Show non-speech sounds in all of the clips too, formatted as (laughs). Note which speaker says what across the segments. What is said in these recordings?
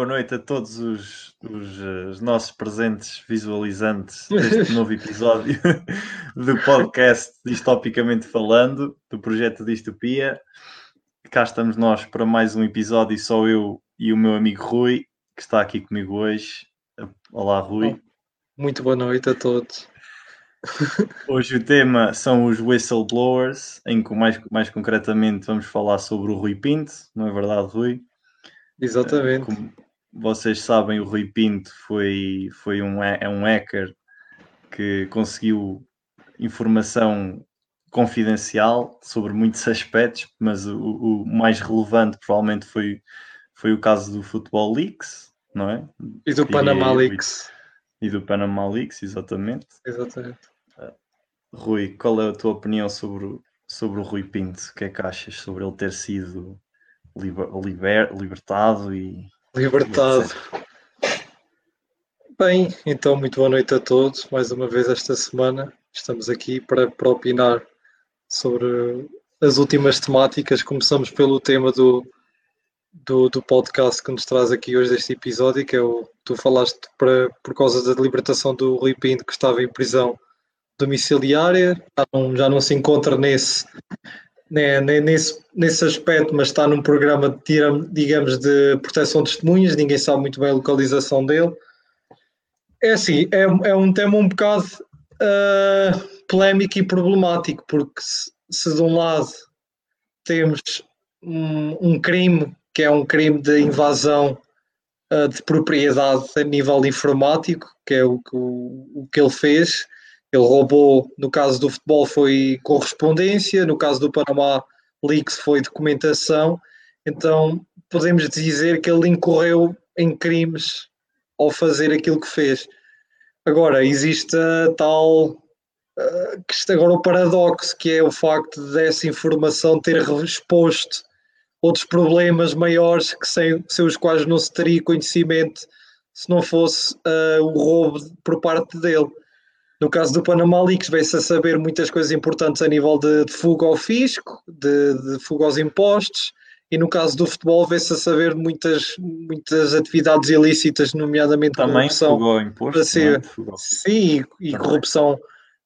Speaker 1: boa noite a todos os, os, os nossos presentes visualizantes (laughs) deste novo episódio (laughs) do podcast Distopicamente Falando, do projeto Distopia. Cá estamos nós para mais um episódio, só eu e o meu amigo Rui, que está aqui comigo hoje. Olá, Rui.
Speaker 2: Muito boa noite a todos. (laughs)
Speaker 1: Hoje o tema são os whistleblowers, em que mais, mais concretamente vamos falar sobre o Rui Pinto, não é verdade, Rui?
Speaker 2: Exatamente.
Speaker 1: Como vocês sabem, o Rui Pinto foi, foi um, é um hacker que conseguiu informação confidencial sobre muitos (laughs) aspectos, mas o, o, mais relevante provavelmente foi, foi o caso do Football Leaks, não é?
Speaker 2: E do Panama Leaks.
Speaker 1: E do Panama Leaks, exatamente.
Speaker 2: Exatamente.
Speaker 1: Uh, Rui, qual é a tua opinião sobre, sobre o Rui Pinto? O que é que achas sobre ele ter sido liber, liber, libertado e.
Speaker 2: Libertado. Bem, então, muito boa noite a todos. Mais uma vez esta semana estamos aqui para, para opinar sobre as últimas temáticas. Começamos pelo tema do, do, do podcast que nos traz aqui hoje deste episódio, que é o tu falaste para, por causa da libertação do Rui Pinto, que estava em prisão domiciliária, já não, já não se encontra nesse, né, nesse, nesse aspecto, mas está num programa de, digamos, de proteção de testemunhas, ninguém sabe muito bem a localização dele. É assim, é, é um tema um bocado uh, polémico e problemático, porque se, se, de um lado temos um, um, crime que é um crime de invasão uh, de propriedade a nível informático, que é o que, o, o que ele fez, ele roubou, no caso do futebol foi correspondência, no caso do Panamá Leaks foi documentação, então podemos dizer que ele incorreu em crimes ao fazer aquilo que fez. Agora, existe a tal uh, agora o paradoxo, que é o facto dessa informação ter exposto outros problemas maiores que sem, sem os quais não se teria conhecimento se não fosse uh, o roubo por parte dele. No caso do Panama Leaks, veio-se a saber muitas coisas importantes a nível de, de fuga ao fisco, de, de, fuga aos impostos, e no caso do futebol, veio-se a saber muitas, muitas atividades ilícitas, nomeadamente
Speaker 1: Também corrupção fuga ao imposto, passiva.
Speaker 2: É? Sim, e, e corrupção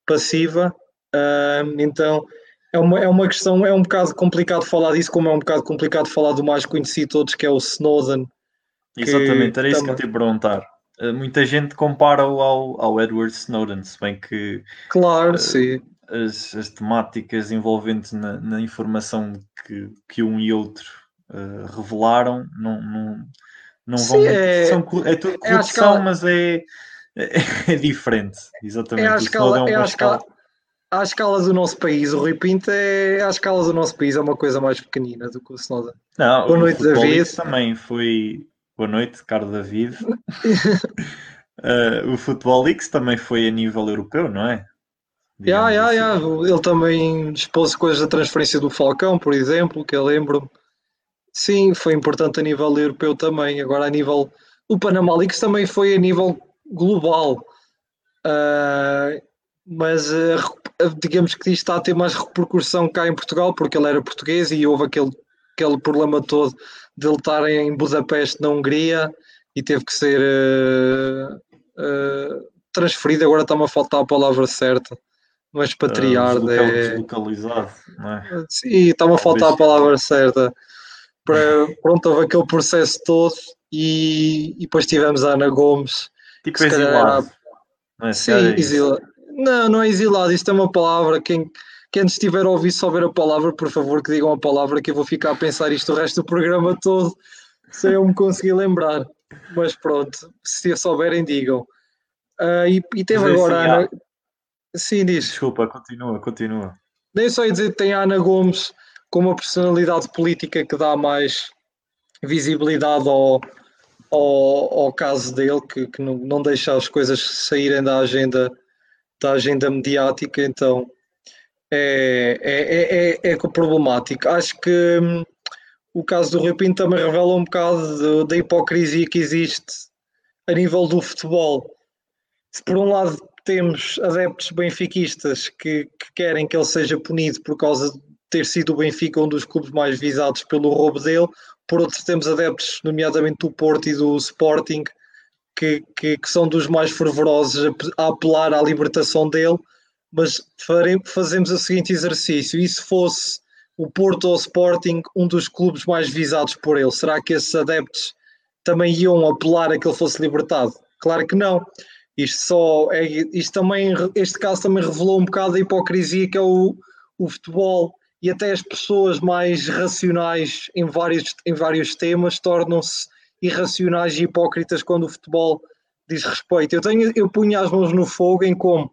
Speaker 2: passiva. Uh, então, é uma, é uma questão, é um bocado complicado falar disso, como é um bocado complicado falar do mais conhecido de todos, que é o Snowden.
Speaker 1: Exatamente, era isso também... que eu te ia perguntar. Eh, muita gente compara-o ao, ao Edward Snowden, se bem que
Speaker 2: claro, uh, sim.
Speaker 1: As, as temáticas envolventes na, na, informação que, que um e outro uh, revelaram não, não, não sim, vão. É, são, é tudo é corrupção, escala, mas é, é, (laughs) é, diferente. Exatamente. É
Speaker 2: à escala, é, à escala, à escala do nosso país, o Rui Pinto é à escala do nosso país, é uma coisa mais pequenina do que o Snowden.
Speaker 1: Não, Boa noite, David. Também foi Boa noite, caro David. uh, o Futebol Leaks também foi a nível europeu, não é?
Speaker 2: Yeah, yeah, yeah. Ele também expôs coisas da transferência do Falcão, por exemplo, que eu lembro. Sim, foi importante a nível europeu também. Agora, a nível. O Panama Leaks também foi a nível global. Uh, mas uh, digamos que isto está a ter mais repercussão cá em Portugal, porque ele era português e houve aquele, aquele problema todo de ele estar em Budapeste, na Hungria, e teve que ser uh, uh, transferido. Agora está-me a faltar a palavra certa, mas expatriado. Uh,
Speaker 1: deslocal, é... Deslocalizado, não é?
Speaker 2: Sim, está-me a faltar a palavra certa. Para, (laughs) pronto, houve aquele processo todo e, e depois tivemos a Ana Gomes.
Speaker 1: Tipo exilado.
Speaker 2: Não é, Sim, exilado. Não, não é exilado, isto é uma palavra. Quem, quem estiver a ouvir souber a palavra, por favor, que digam a palavra, que eu vou ficar a pensar isto o resto do programa todo, sem eu me conseguir lembrar. Mas pronto, se souberem, digam. Uh, e, e, teve Mas agora. Assim, Ana... Sim, diz.
Speaker 1: Desculpa, continua, continua.
Speaker 2: Nem só ia dizer que tem a Ana Gomes como uma personalidade política que dá mais visibilidade ao, ao, ao caso dele, que, que não, não deixa as coisas saírem da agenda, da agenda mediática, então é, é, é, é problemático. Acho que hum, o caso do Rui Pinto também revela um bocado da hipocrisia que existe a nível do futebol. Se por um lado temos adeptos benfiquistas que, que, querem que ele seja punido por causa de ter sido o Benfica um dos clubes mais visados pelo roubo dele. Por outro, temos adeptos, nomeadamente do Porto e do Sporting, que, que, que são dos mais fervorosos a, apelar à libertação dele. Mas fazemos o seguinte exercício: e se fosse o Porto ou o Sporting um dos clubes mais visados por ele, será que esses adeptos também iam apelar a que ele fosse libertado? Claro que não. Isto só é, isto também, este caso também revelou um bocado a hipocrisia que é o, o futebol e até as pessoas mais racionais em vários, em vários temas tornam-se irracionais e hipócritas quando o futebol diz respeito. Eu, tenho, eu punho as mãos no fogo em como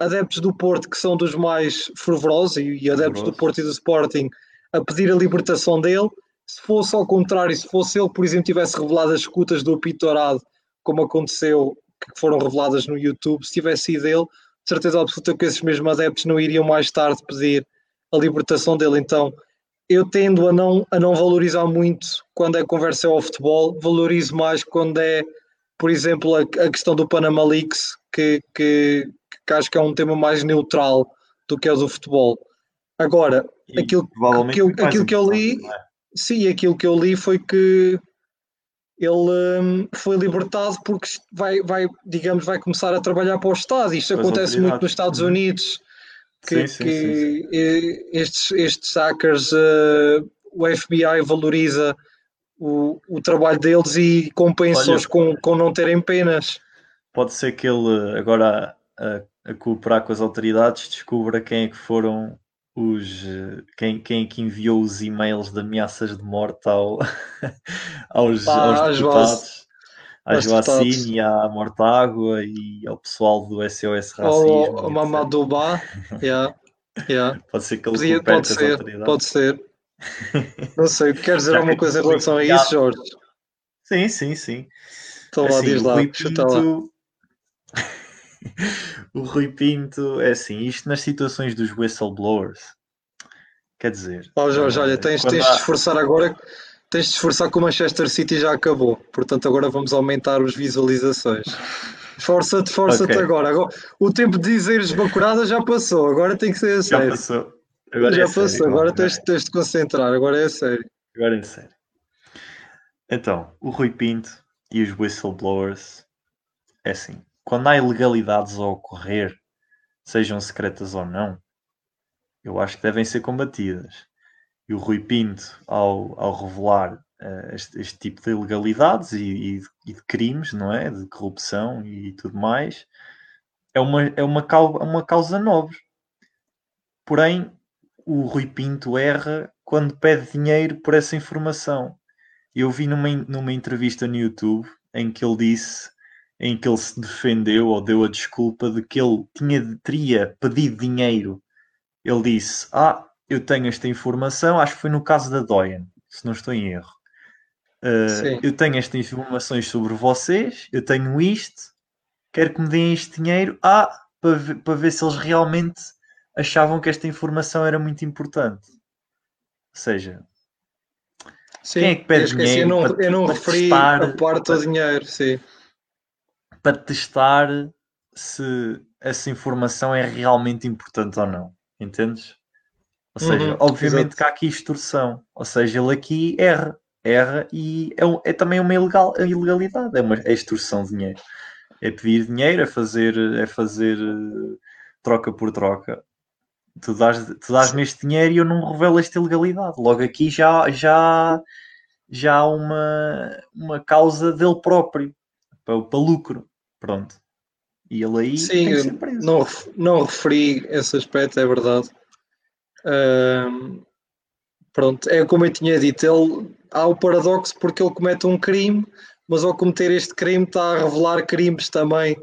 Speaker 2: adeptos do Porto, que são dos mais fervorosos, e, adeptos do Porto e do Sporting, a pedir a libertação dele. Se fosse ao contrário, se fosse ele, por exemplo, tivesse revelado as escutas do Pitorado, como aconteceu, que foram reveladas no YouTube, se tivesse sido ele, de certeza absoluta que esses mesmos adeptos não iriam mais tarde pedir a libertação dele. Então, eu tendo a não, a não valorizar muito quando é conversa ao futebol, valorizo mais quando é, por exemplo, a, a questão do Panama Leaks, que, que, que, acho que é um tema mais neutral do que é o do futebol. Agora, e aquilo, que eu, aquilo que eu li, é? sim, aquilo que eu li foi que ele um, foi libertado porque vai, vai, digamos, vai começar a trabalhar para o Estado. Isto acontece muito nos Estados uhum. Unidos que, sim, sim, que sim, estes, estes hackers, uh, o FBI valoriza o, o trabalho deles e compensa-os com, com não terem penas.
Speaker 1: Pode ser que ele agora a, a, cooperar com as autoridades descubra quem é que foram os quem, quem é que enviou os e-mails de ameaças de morte ao, (laughs) aos, Pá, aos deputados à Joacine e à Mortágua e ao pessoal do SOS Racismo.
Speaker 2: Ou Mamadou Ba, (laughs) yeah, yeah.
Speaker 1: Pode ser que ele
Speaker 2: Podia, pode ser, pode (laughs) ser. Não sei, queres dizer alguma coisa em relação a isso, Jorge?
Speaker 1: Sim, sim, sim.
Speaker 2: Então lá, assim, diz lá, Pinto, lá. (laughs)
Speaker 1: o Rui Pinto, é assim, isto nas situações dos whistleblowers, quer dizer...
Speaker 2: Oh Jorge, olha, tens, tens de esforçar agora tens de esforçar que o Manchester City já acabou. Portanto, agora vamos aumentar as visualizações. Força-te, força-te okay. agora. agora. O tempo de dizeres bacurada já passou, agora tem que ser a sério.
Speaker 1: Já passou. Agora
Speaker 2: já
Speaker 1: é
Speaker 2: passou,
Speaker 1: sério,
Speaker 2: agora tens, tens de concentrar, agora é sério.
Speaker 1: Agora é sério. Então, o Rui Pinto e os whistleblowers é assim: quando há ilegalidades a ocorrer, sejam secretas ou não, eu acho que devem ser combatidas. E o Rui Pinto, ao, ao revelar uh, este, este, tipo de ilegalidades e, e, e, de crimes, não é? De corrupção e tudo mais, é uma, é uma, causa, uma causa nobre. Porém, o Rui Pinto erra quando pede dinheiro por essa informação. Eu vi numa, numa entrevista no YouTube em que ele disse, em que ele se defendeu ou deu a desculpa de que ele tinha, teria pedido dinheiro. Ele disse: Ah, eu tenho esta informação, acho que foi no caso da Doyen, se não estou em erro. Uh, eu tenho estas informações sobre vocês, eu tenho isto, quero que me deem este dinheiro ah, para, ver, para ver se eles realmente achavam que esta informação era muito importante. Ou seja,
Speaker 2: sim, quem é que pede dinheiro? Eu não, para, eu não referi testar, a parte do dinheiro, sim.
Speaker 1: Para testar se essa informação é realmente importante ou não. Entendes? Ou seja, uhum, obviamente exato. que há aqui extorsão. Ou seja, ele aqui erra. Erra e é, é também uma ilegal, ilegalidade. É uma é extorsão de dinheiro. É pedir dinheiro, é fazer, é fazer uh, troca por troca. Tu dás-me dás este dinheiro e eu não revelo esta ilegalidade. Logo aqui já, já, já há uma, uma causa dele próprio. Para, para lucro. Pronto. E ele aí
Speaker 2: Sim, não, não referi esse aspecto, é verdade pronto, é como eu tinha dito, ele, há o paradoxo porque ele comete um crime, mas ao cometer este crime está a revelar crimes também,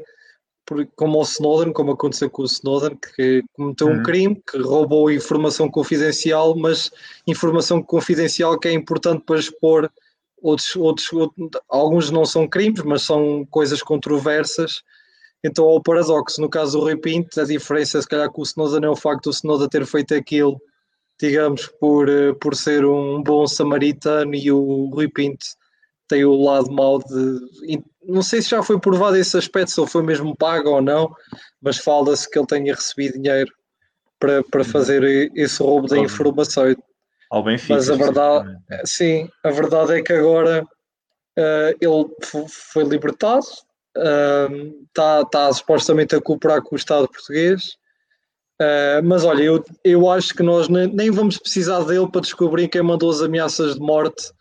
Speaker 2: como o Snowden, como aconteceu com o Snowden, que cometeu uhum. um crime, que roubou informação confidencial, mas informação confidencial que é importante para expor outros, outros, outros alguns não são crimes, mas são coisas controversas. Então, ao paradoxo, no caso do Rui Pinto, a diferença, se calhar, com o Snowden é o facto do Snowden ter feito aquilo, digamos, por, eh, por ser um bom samaritano e o Rui Pinto tem o lado mau de. Não sei se já foi provado esse aspecto, se ele foi mesmo pago ou não, mas fala-se que ele tenha recebido dinheiro para, para uhum. fazer esse roubo da informação.
Speaker 1: Ao Benfica.
Speaker 2: Mas a verdade, sim, a verdade é que agora uh, ele foi libertado, está, uh, está supostamente a cooperar com o Estado português. Uh, mas olha, eu, eu acho que nós nem, nem vamos precisar dele para descobrir quem mandou as ameaças de morte,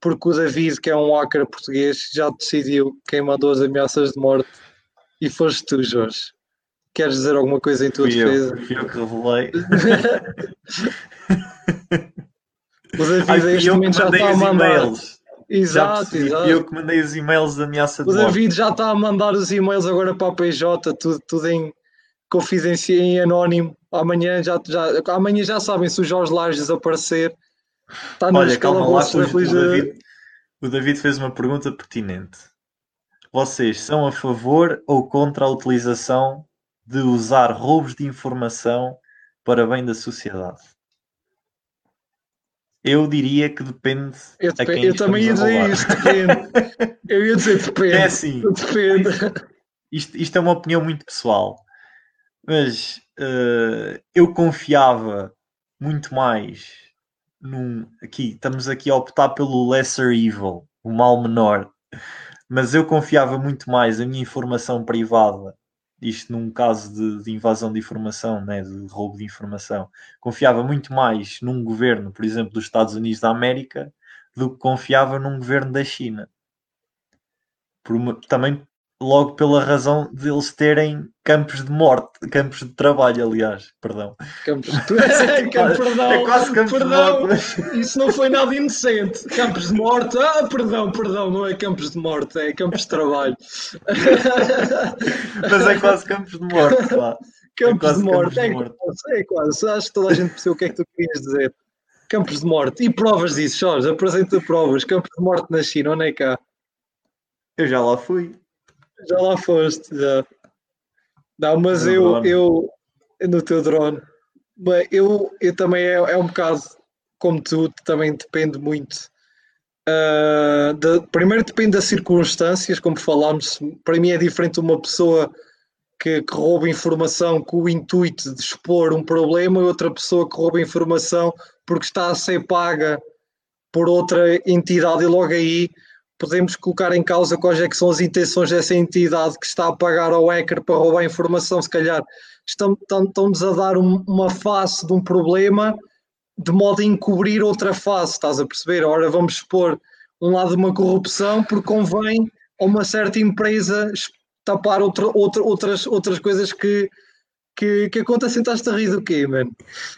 Speaker 2: porque o David, que é um hacker português, já decidiu quem mandou as ameaças de morte e foste tu, Jorge. Queres dizer alguma coisa em tua fui defesa?
Speaker 1: Eu, fui eu que revelei. (laughs) (laughs)
Speaker 2: o David Ai, este momento já está a mandar. Exato, exato.
Speaker 1: Eu que mandei os e-mails de ameaça de
Speaker 2: O David morte. já está a mandar os e-mails agora para a PJ, tudo, tudo em confidência em anónimo. Amanhã já, já, amanhã já sabem se o Jorge Lages desaparecer.
Speaker 1: Está Olha, calma lá, o, o, David, o David fez uma pergunta pertinente. Vocês são a favor ou contra a utilização de usar roubos de informação para bem da sociedade? Eu diria que depende.
Speaker 2: Eu, depende, eu também ia dizer isso, depende. eu ia dizer (laughs) depende.
Speaker 1: É assim.
Speaker 2: Depende.
Speaker 1: Isto, isto é uma opinião muito pessoal, mas uh, eu confiava muito mais num. Aqui, estamos aqui a optar pelo lesser evil, o mal menor, mas eu confiava muito mais a minha informação privada isto num caso de, de, invasão de informação, né, de roubo de informação, confiava muito mais num governo, por exemplo, dos Estados Unidos da América, do que confiava num governo da China. Também logo pela razão de eles terem campos de morte, campos de trabalho, aliás, perdão.
Speaker 2: Campos de... (laughs) é, perdão,
Speaker 1: é quase campos
Speaker 2: perdão,
Speaker 1: de morte. (laughs)
Speaker 2: Isso não foi nada inocente. Campos de morte, ah, perdão, perdão, não é campos de morte, é campos de trabalho.
Speaker 1: Mas é quase campos de morte, pá.
Speaker 2: Campos, é de, morte, campos de é morte, é, quase. Acho que toda a gente percebeu o que é que tu querias dizer. Campos de morte. E provas disso, Jorge, apresenta provas. Campos de morte na China, onde é cá?
Speaker 1: Eu já lá fui.
Speaker 2: Já lá foste, já. Não, mas no eu, eu no teu drone, bem, eu, eu também é, é um bocado como tu, também depende muito. Uh, de, primeiro depende das circunstâncias, como falámos. Para mim é diferente uma pessoa que, que rouba informação com o intuito de expor um problema e outra pessoa que rouba informação porque está a ser paga por outra entidade e logo aí podemos colocar em causa quais é são as intenções dessa entidade que está a pagar ao hacker para roubar informação, se calhar estão-nos a dar um, uma face de um problema de modo a encobrir outra face, estás a perceber? Ora, vamos expor um lado de uma corrupção porque convém a uma certa empresa tapar outra, outra, outras, outras coisas que, que, que acontecem. Estás a rir do quê, mano?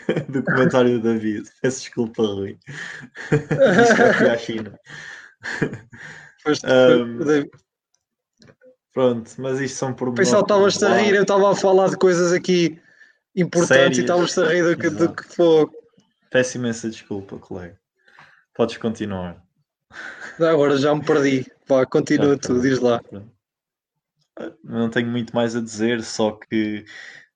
Speaker 2: (laughs)
Speaker 1: do comentário do David. Peço desculpa, Rui. (laughs) Isto é a China (laughs) um, pronto, mas isto são por
Speaker 2: Pessoal, estavas a rir, eu estava a falar de coisas aqui importantes Sérias. e estavas a rir do que, do que for.
Speaker 1: Peço imensa desculpa, colega. Podes continuar.
Speaker 2: Agora já me perdi. Pá, continua já, tu, diz lá.
Speaker 1: Não tenho muito mais a dizer, só que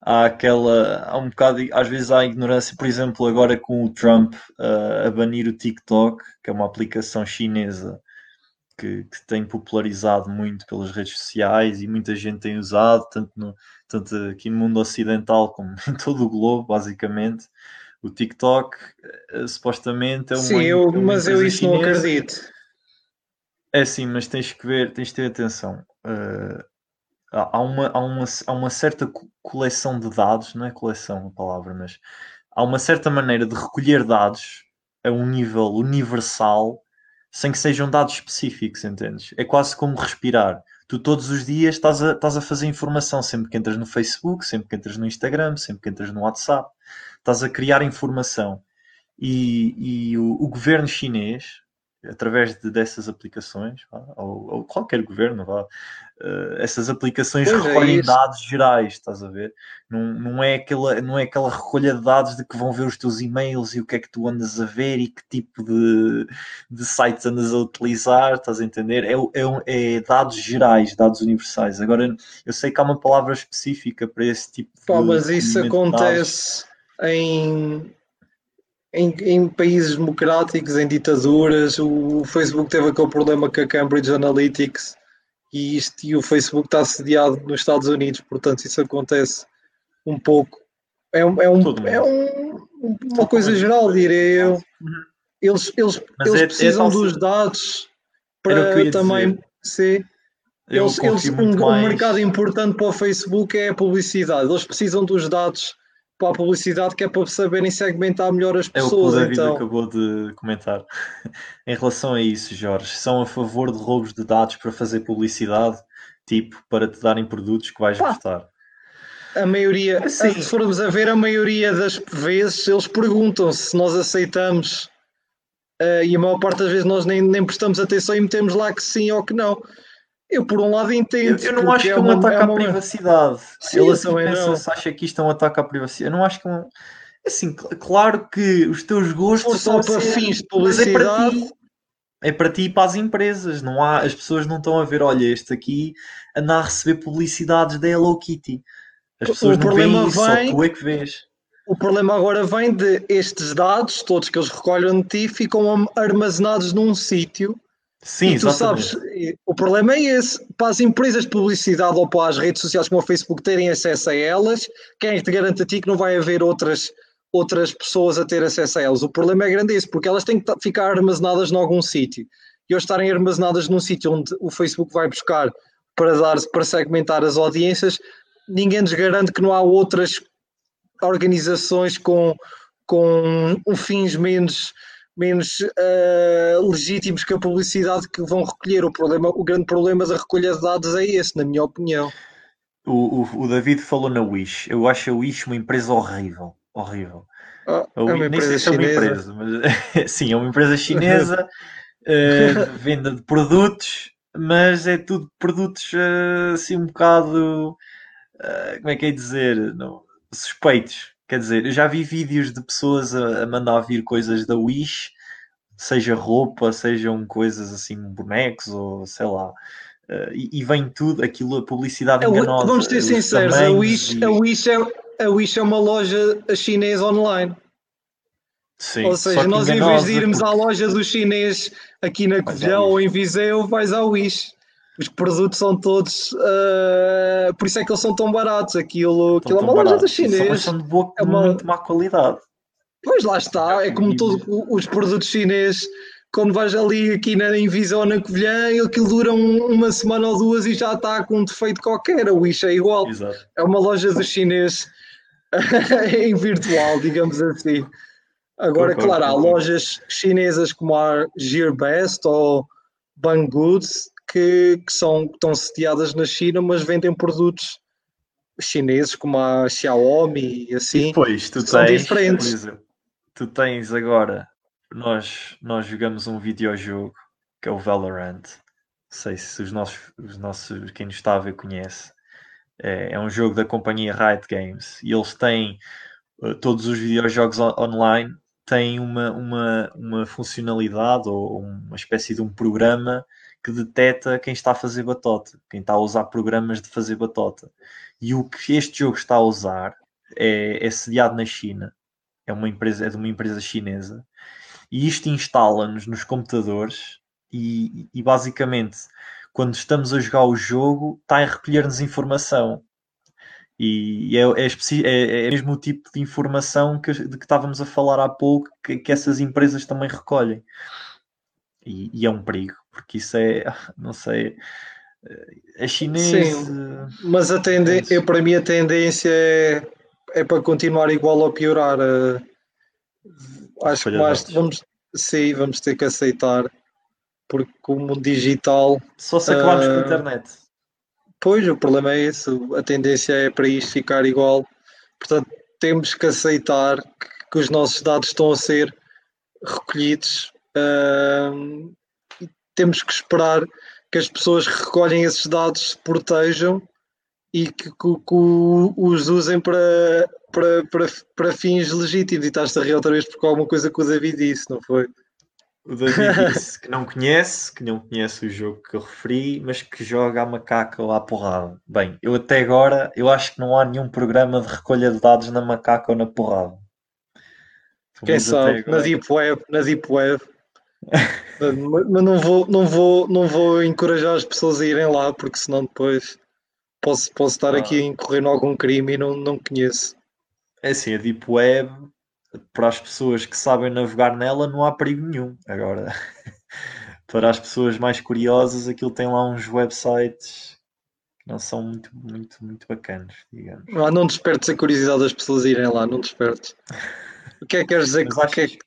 Speaker 1: há aquela, há um bocado, às vezes há ignorância, por exemplo, agora com o Trump uh, a banir o TikTok, que é uma aplicação chinesa que, que, tem popularizado muito pelas redes sociais e muita gente tem usado, tanto, no, tanto aqui no mundo ocidental como (laughs) em todo o globo, basicamente. O TikTok uh, supostamente é uma.
Speaker 2: Sim, eu, é uma mas eu isso chinesa. não acredito.
Speaker 1: É sim, mas tens que ver, tens de ter atenção. Uh, há uma, há, uma, há uma certa coleção de dados, não é coleção a palavra, mas há uma certa maneira de recolher dados a um nível universal sem que sejam dados específicos, entendes? É quase como respirar. Tu todos os dias estás a, estás a fazer informação, sempre que entras no Facebook, sempre que entras no Instagram, sempre que entras no WhatsApp, estás a criar informação. E, e o, o governo chinês, através de, dessas aplicações, ou, ou, qualquer governo, vá, uh, essas aplicações pois é recolhem é dados gerais, estás a ver? Não, não, é aquela, não é aquela recolha de dados de que vão ver os teus e-mails e o que é que tu andas a ver e que tipo de, de sites andas a utilizar, estás a entender? É, é, é dados gerais, dados universais. Agora, eu sei que há uma palavra específica para esse tipo
Speaker 2: de. Pá, mas isso acontece em em, em, países democráticos, em ditaduras, o Facebook teve aquele problema com a Cambridge Analytics e, isto, e o Facebook está sediado nos Estados Unidos, portanto isso acontece um pouco É, um, é, um, é um, uma coisa geral, direi eu. Uhum. Eles, eles, eles é, é precisam é dos dados para também ser. Eles, eles, um, um mercado importante para o Facebook é a publicidade. Eles precisam dos dados para a publicidade que é para saberem segmentar melhor as pessoas. É o que o
Speaker 1: David
Speaker 2: então.
Speaker 1: acabou de comentar. (laughs) em relação a isso, Jorge, são a favor de roubos de dados para fazer publicidade, tipo, para te darem produtos que vais Pá. gostar.
Speaker 2: A maioria, assim, se formos a ver, a maioria das vezes eles perguntam se nós aceitamos uh, e a maior parte das vezes nós nem, nem prestamos atenção e metemos lá que sim ou que não. Eu, por um lado, entendo.
Speaker 1: Eu, eu não acho que é, é um ataque é uma... à privacidade. Sim, Ele assim pensa, não. se acha que isto é um ataque à privacidade. Eu não acho que é um. Assim, claro que os teus gostos
Speaker 2: são para ser... fins de publicidade.
Speaker 1: É para ti e para as empresas. Não há, as pessoas não estão a ver, olha, este aqui anda a receber publicidades da Hello Kitty. As pessoas o não veem isso, vem, só tu é que vês.
Speaker 2: O problema agora vem de estes dados, todos que eles recolhem de ti, ficam armazenados num sítio.
Speaker 1: Sim, e tu exatamente.
Speaker 2: sabes, o problema é esse. Para as empresas de publicidade ou para as redes sociais como o Facebook terem acesso a elas, quem é que te garante a ti que não vai haver outras, outras pessoas a ter acesso a elas? O problema é grande esse, porque elas têm que ficar armazenadas em algum sítio. E ao estarem armazenadas num sítio onde o Facebook vai buscar para dar para segmentar as audiências, ninguém nos garante que não há outras organizações com, com fins menos, menos uh, legítimos que a publicidade que vão recolher. O, problema, o grande problema da recolha de dados é esse, na minha opinião.
Speaker 1: O, o, o David falou na Wish. Eu acho a Wish uma empresa horrível. Horrível.
Speaker 2: Oh, é uma empresa chinesa. É uma empresa,
Speaker 1: mas, (laughs) sim, é uma empresa chinesa, (laughs) uh, venda de produtos, mas é tudo produtos uh, assim um bocado ah, como é que é dizer, não, suspeitos. Quer dizer, eu já vi vídeos de pessoas a, a mandar vir coisas da Wish, seja roupa, sejam coisas assim, bonecos ou sei lá. Uh, e, e, vem tudo aquilo, a publicidade enganosa.
Speaker 2: Vamos ser sinceros, a Wish, e... a, Wish é, a Wish é uma loja chinesa online. Sim, ou seja, nós em vez de irmos porque... à loja do chinês aqui na Covilhão ou em Viseu, vais à Wish os produtos são todos. Uh, por isso é que eles são tão baratos. Aquilo, aquilo é uma loja da chinês.
Speaker 1: São de boa, é uma... muito má qualidade.
Speaker 2: Pois lá está, é como todos os produtos chineses. Quando vais ali aqui na Invisão na Covilhã, aquilo dura uma semana ou duas e já está com um defeito qualquer. A Wish é igual. Exato. É uma loja de chinês (laughs) em virtual, digamos assim. Agora, claro, há lojas chinesas como a Gearbest ou Banggood que, que são, estão sediadas na China, mas vendem produtos chineses como a Xiaomi e assim. E
Speaker 1: depois, tu são tens, diferentes. Exemplo, tu tens agora, nós, nós jogamos um videojogo que é o Valorant. Não sei se os nossos, os nossos quem nos está a ver conhece. É, é um jogo da companhia Riot Games e eles têm uh, todos os videojogos on online têm uma, uma, uma funcionalidade ou uma espécie de um programa que detecta quem está a fazer batota, quem está a usar programas de fazer batota. E o que este jogo está a usar é, é sediado na China, é, uma empresa, é de uma empresa chinesa, e isto instala-nos nos computadores e, e, basicamente quando estamos a jogar o jogo está a recolher-nos informação. E é, é, é, é, mesmo o tipo de informação que, de que estávamos a falar há pouco que, que essas empresas também recolhem. E, e, é um perigo, porque isso é, (laughs) não sei, é chinês.
Speaker 2: Sim, mas a tendência, eu, para mim a tendência é, é para continuar igual ou piorar. Uh, acho que mais vamos, sim, vamos ter que aceitar, porque o mundo digital.
Speaker 1: Só se acabarmos uh, com a internet.
Speaker 2: Pois, o problema é esse, a tendência é para isto ficar igual. Portanto, temos que aceitar que, que os nossos dados estão a ser recolhidos Uh, temos que esperar que as pessoas que recolhem esses dados se protejam e que, que, que os usem para, para, para, para fins legítimos. E estás a rir outra vez porque alguma coisa que o David disse, não foi?
Speaker 1: O David (laughs) disse que não conhece, que não conhece o jogo que eu referi, mas que joga a macaca ou à porrada. Bem, eu até agora eu acho que não há nenhum programa de recolha de dados na macaca ou na porrada.
Speaker 2: Quem sabe, na Deep Web, na Deep Web mas não vou, não, vou, não vou encorajar as pessoas a irem lá, porque senão depois posso, posso estar ah. aqui em algum crime e não, não conheço.
Speaker 1: É assim, a Deep Web, para as pessoas que sabem navegar nela, não há perigo nenhum. Agora, (laughs) para as pessoas mais curiosas, aquilo tem lá uns websites que não são muito, muito, muito bacanas, digamos.
Speaker 2: Ah, não despertes a curiosidade das pessoas irem lá, não despertes. O que é que queres dizer? Que, é, que,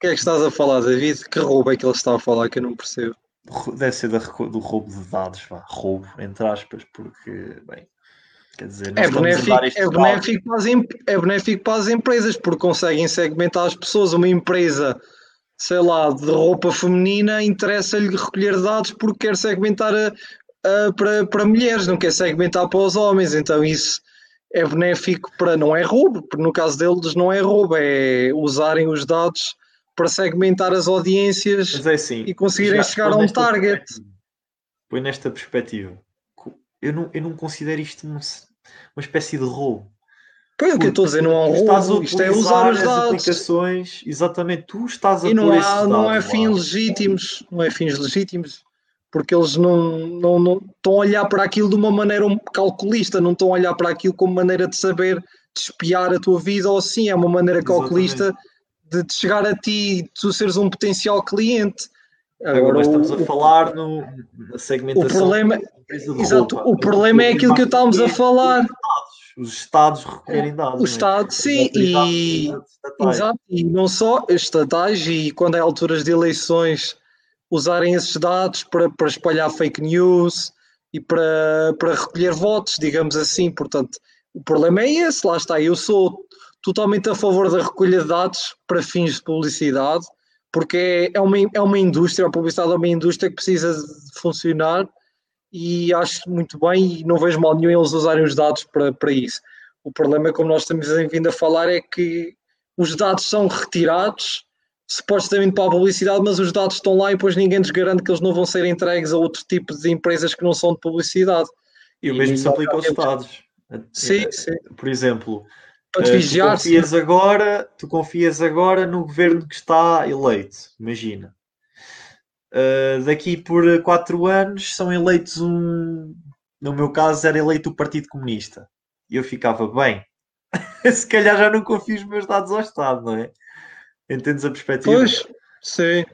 Speaker 2: que é que estás a falar, David? Que roubo é que ele está a falar que eu não percebo?
Speaker 1: Deve ser do roubo de dados, vá. roubo, entre aspas, porque, bem, quer dizer,
Speaker 2: é benéfico, é, benéfico para as, é benéfico para as empresas, porque conseguem segmentar as pessoas. Uma empresa, sei lá, de roupa feminina, interessa-lhe recolher dados porque quer segmentar a, a, para, para mulheres, não quer segmentar para os homens, então isso é benéfico para, não é roubo, porque no caso deles não é roubo, é usarem os dados para segmentar as audiências
Speaker 1: é assim,
Speaker 2: e conseguirem chegar a um target.
Speaker 1: Põe nesta perspectiva. Eu não, eu não considero isto uma, uma espécie de roubo.
Speaker 2: Pois o que eu estou a dizer, não é um roubo, isto é usar os dados.
Speaker 1: aplicações, exatamente, tu estás a
Speaker 2: e não, há, não é fins legítimos, não é fins legítimos, porque eles não, não, não estão a olhar para aquilo de uma maneira calculista, não estão a olhar para aquilo como maneira de saber espiar a tua vida, ou sim, é uma maneira calculista exatamente de, de chegar a ti, tu seres um potencial cliente.
Speaker 1: Agora, estamos o, a falar no, na segmentação.
Speaker 2: O problema, exato, roupa. o problema é aquilo que estávamos a falar.
Speaker 1: Os Estados recolherem dados.
Speaker 2: Os Estados, é? sim, e, exato, e não só estatais, e quando é alturas de eleições, usarem esses dados para, para espalhar fake news e para, para recolher votos, digamos assim. Portanto, o problema é esse, lá está. Eu sou totalmente a favor da recolha de dados para fins de publicidade, porque é, é, uma, é uma indústria, a publicidade é uma indústria que precisa de funcionar e acho muito bem e não vejo mal nenhum eles usarem os dados para, para isso. O problema, é, como nós estamos vindo a falar, é que os dados são retirados supostamente para a publicidade, mas os dados estão lá e depois ninguém nos garante que eles não vão ser entregues a outro tipo de empresas que não são de publicidade.
Speaker 1: E o mesmo e, se aplica aos Estados.
Speaker 2: Sim, sim.
Speaker 1: Por exemplo, para te vigiar. Tu confias, agora, tu confias agora no governo que está eleito, imagina. Uh, daqui por quatro anos são eleitos um. No meu caso, era eleito o Partido Comunista. E eu ficava bem. (laughs) Se calhar já não confio os meus dados ao Estado, não é? Entendes a perspectiva?
Speaker 2: Pois, sim.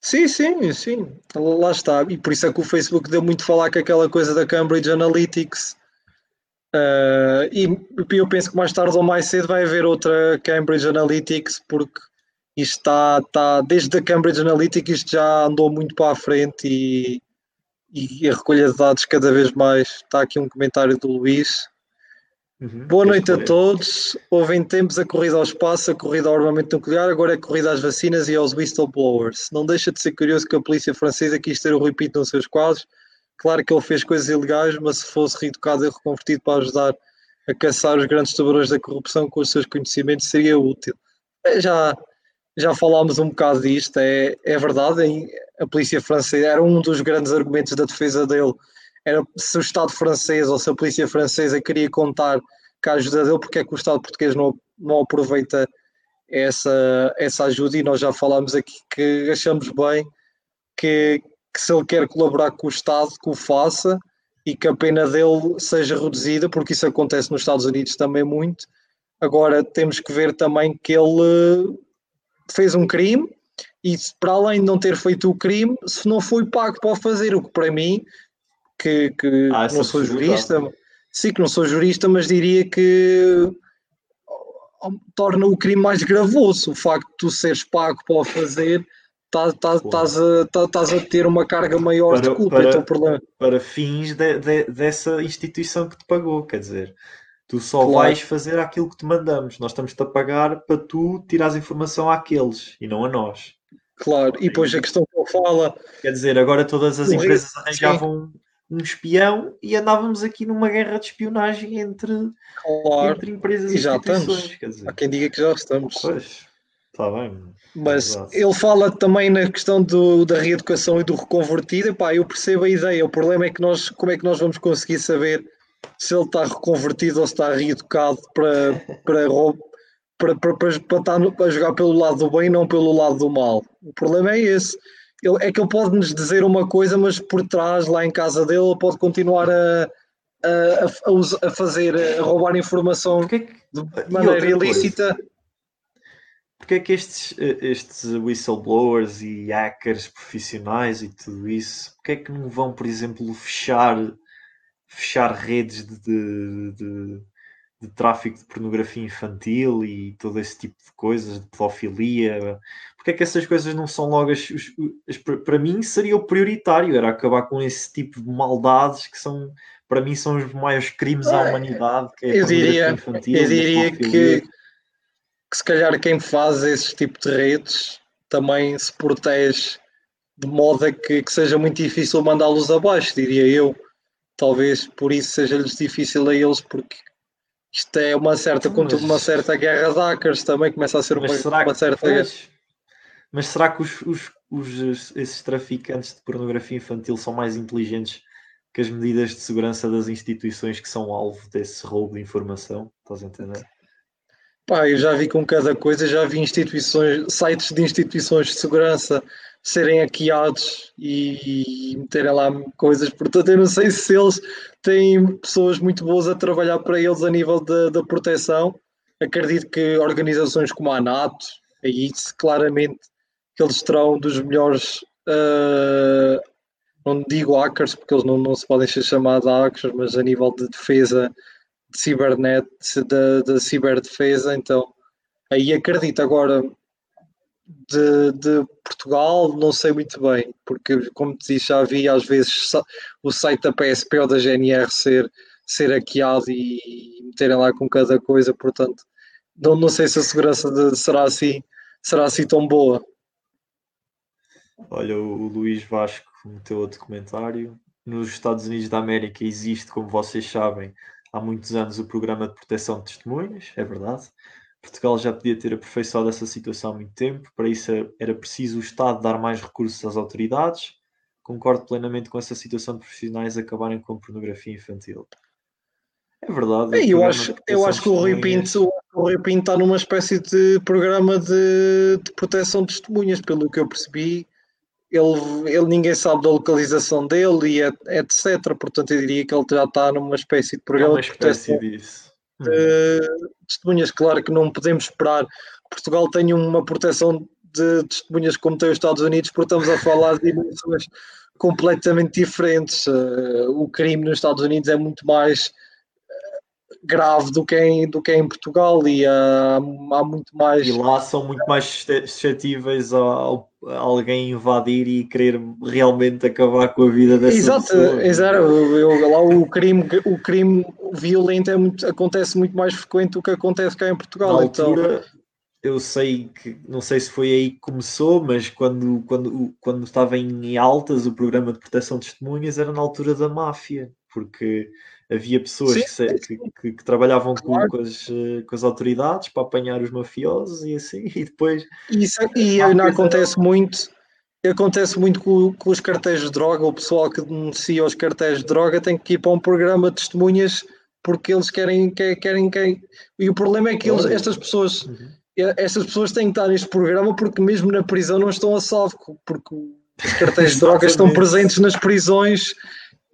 Speaker 2: Sim, sim, sim. Lá está. E por isso é que o Facebook deu muito falar com aquela coisa da Cambridge Analytics Uh, e eu penso que mais tarde ou mais cedo vai haver outra Cambridge Analytics, porque isto está, está desde a Cambridge Analytics isto já andou muito para a frente e, e a recolha de dados cada vez mais. Está aqui um comentário do Luís. Uhum, Boa noite a todos. Houve em tempos a corrida ao espaço, a corrida ao armamento nuclear, agora é a corrida às vacinas e aos whistleblowers. Não deixa de ser curioso que a polícia francesa quis ter o repito nos seus quadros Claro que ele fez coisas ilegais, mas se fosse reeducado e reconvertido para ajudar a caçar os grandes tubarões da corrupção com os seus conhecimentos, seria útil. É, já, já falámos um bocado disto, é, é verdade. A polícia francesa era um dos grandes argumentos da defesa dele. Era se o Estado francês ou se a polícia francesa queria contar com a ajuda dele, porque é que o Estado português não, não aproveita essa, essa ajuda? E nós já falámos aqui que achamos bem que, que se ele quer colaborar com o Estado, que o faça e que a pena dele seja reduzida, porque isso acontece nos Estados Unidos também muito. Agora temos que ver também que ele fez um crime e para além de não ter feito o crime, se não foi pago para o fazer, o que para mim, que, que ah, não sou jurista, sim que não sou jurista, mas diria que torna o crime mais gravoso, o facto de tu seres pago para o fazer estás tá, tá, tá, a, a ter uma carga maior para, de culpa.
Speaker 1: Para,
Speaker 2: então, problema.
Speaker 1: para fins de, de, dessa instituição que te pagou, quer dizer, tu só claro. vais fazer aquilo que te mandamos. Nós estamos-te a pagar para tu tirar informação àqueles e não a nós.
Speaker 2: Claro, e depois a questão que eu falo.
Speaker 1: Quer dizer, agora todas as empresas arranjavam um espião e andávamos aqui numa guerra de espionagem entre, claro. entre empresas e,
Speaker 2: e já estamos. Quer dizer. Há quem diga que já estamos.
Speaker 1: Pois, está bem.
Speaker 2: Mas ele fala também na questão do, da reeducação e do reconvertido. Epá, eu percebo a ideia. O problema é que nós, como é que nós vamos conseguir saber se ele está reconvertido ou se está reeducado para, para, para, para, para, para estar a jogar pelo lado do bem e não pelo lado do mal. O problema é esse. Ele, é que ele pode nos dizer uma coisa, mas por trás, lá em casa dele, ele pode continuar a, a, a, a fazer, a roubar informação que, de maneira ilícita.
Speaker 1: Porque é que estes, estes whistleblowers e hackers profissionais e tudo isso, porque é que não vão, por exemplo, fechar, fechar redes de, de, de, de tráfico de pornografia infantil e todo esse tipo de coisas, de pedofilia? Porque é que essas coisas não são logo as, as, as, para mim seria o prioritário, era acabar com esse tipo de maldades que são para mim são os maiores crimes à humanidade que
Speaker 2: é eu diria, infantil, eu diria que, que se calhar quem faz esse tipo de redes também se protege de modo a que, que seja muito difícil mandá-los abaixo, diria eu. Talvez por isso seja-lhes difícil a eles, porque isto é uma certa, mas, uma certa guerra de hackers também, começa a ser uma, uma certa.
Speaker 1: Mas, mas será que os, os, os, esses traficantes de pornografia infantil são mais inteligentes que as medidas de segurança das instituições que são alvo desse roubo de informação? Estás a entender?
Speaker 2: Pá, eu já vi com cada coisa, já vi instituições, sites de instituições de segurança serem hackeados e, e meterem lá coisas, portanto eu não sei se eles têm pessoas muito boas a trabalhar para eles a nível da, da proteção. Acredito que organizações como a NATO, aí claramente que eles terão dos melhores, uh, não digo hackers, porque eles não, não se podem ser chamados hackers, mas a nível de defesa de cibernet, da, da ciberdefesa, então aí acredito agora de, de, Portugal, não sei muito bem, porque como te disse, já vi às vezes o site da PSP ou da GNR ser, ser hackeado e meterem lá com cada coisa, portanto, não, não sei se a segurança de, será assim, será assim tão boa.
Speaker 1: Olha, o Luís Vasco meteu outro comentário. Nos Estados Unidos da América existe, como vocês sabem, há muitos anos o programa de proteção de testemunhas, é verdade. Portugal já podia ter aperfeiçoado essa situação há muito tempo, para isso era preciso o Estado dar mais recursos às autoridades. Concordo plenamente com essa situação de profissionais acabarem com pornografia infantil. É verdade.
Speaker 2: É, eu acho, eu acho que o Rui Pinto, o Rui Pinto está numa espécie de programa de, de proteção de testemunhas, pelo que eu percebi ele, ele ninguém sabe da localização dele e etc. Portanto, eu diria que ele já está numa espécie de programa é
Speaker 1: de proteção
Speaker 2: disso. de testemunhas. Claro que não podemos esperar Portugal tenha uma proteção de testemunhas como tem os Estados Unidos, porque estamos a falar de dimensões completamente diferentes. Uh, o crime nos Estados Unidos é muito mais grave do que em, do que em Portugal e há, há muito mais.
Speaker 1: E lá são muito mais suscetíveis a, a, alguém invadir e querer realmente acabar com a vida dessa
Speaker 2: exato,
Speaker 1: pessoa.
Speaker 2: Exato, eu, lá o crime, o crime violento é muito, acontece muito mais frequente do que acontece cá em Portugal.
Speaker 1: Na então... altura, eu sei que, não sei se foi aí que começou, mas quando, quando, quando estava em altas o programa de proteção de testemunhas era na altura da máfia, porque havia pessoas que, que, que, trabalhavam claro. com, as, eh, com as autoridades para apanhar os mafiosos e assim, (laughs) e depois.
Speaker 2: Isso, e não acontece muito. Acontece muito com, com, os cartéis de droga, o pessoal que denuncia os cartéis de droga tem que ir para um programa de testemunhas porque eles querem, querem, querem, querem. e o problema é que eles, estas pessoas, uhum. estas pessoas têm que estar neste programa porque mesmo na prisão não estão a salvo, porque os cartéis de droga estão presentes nas prisões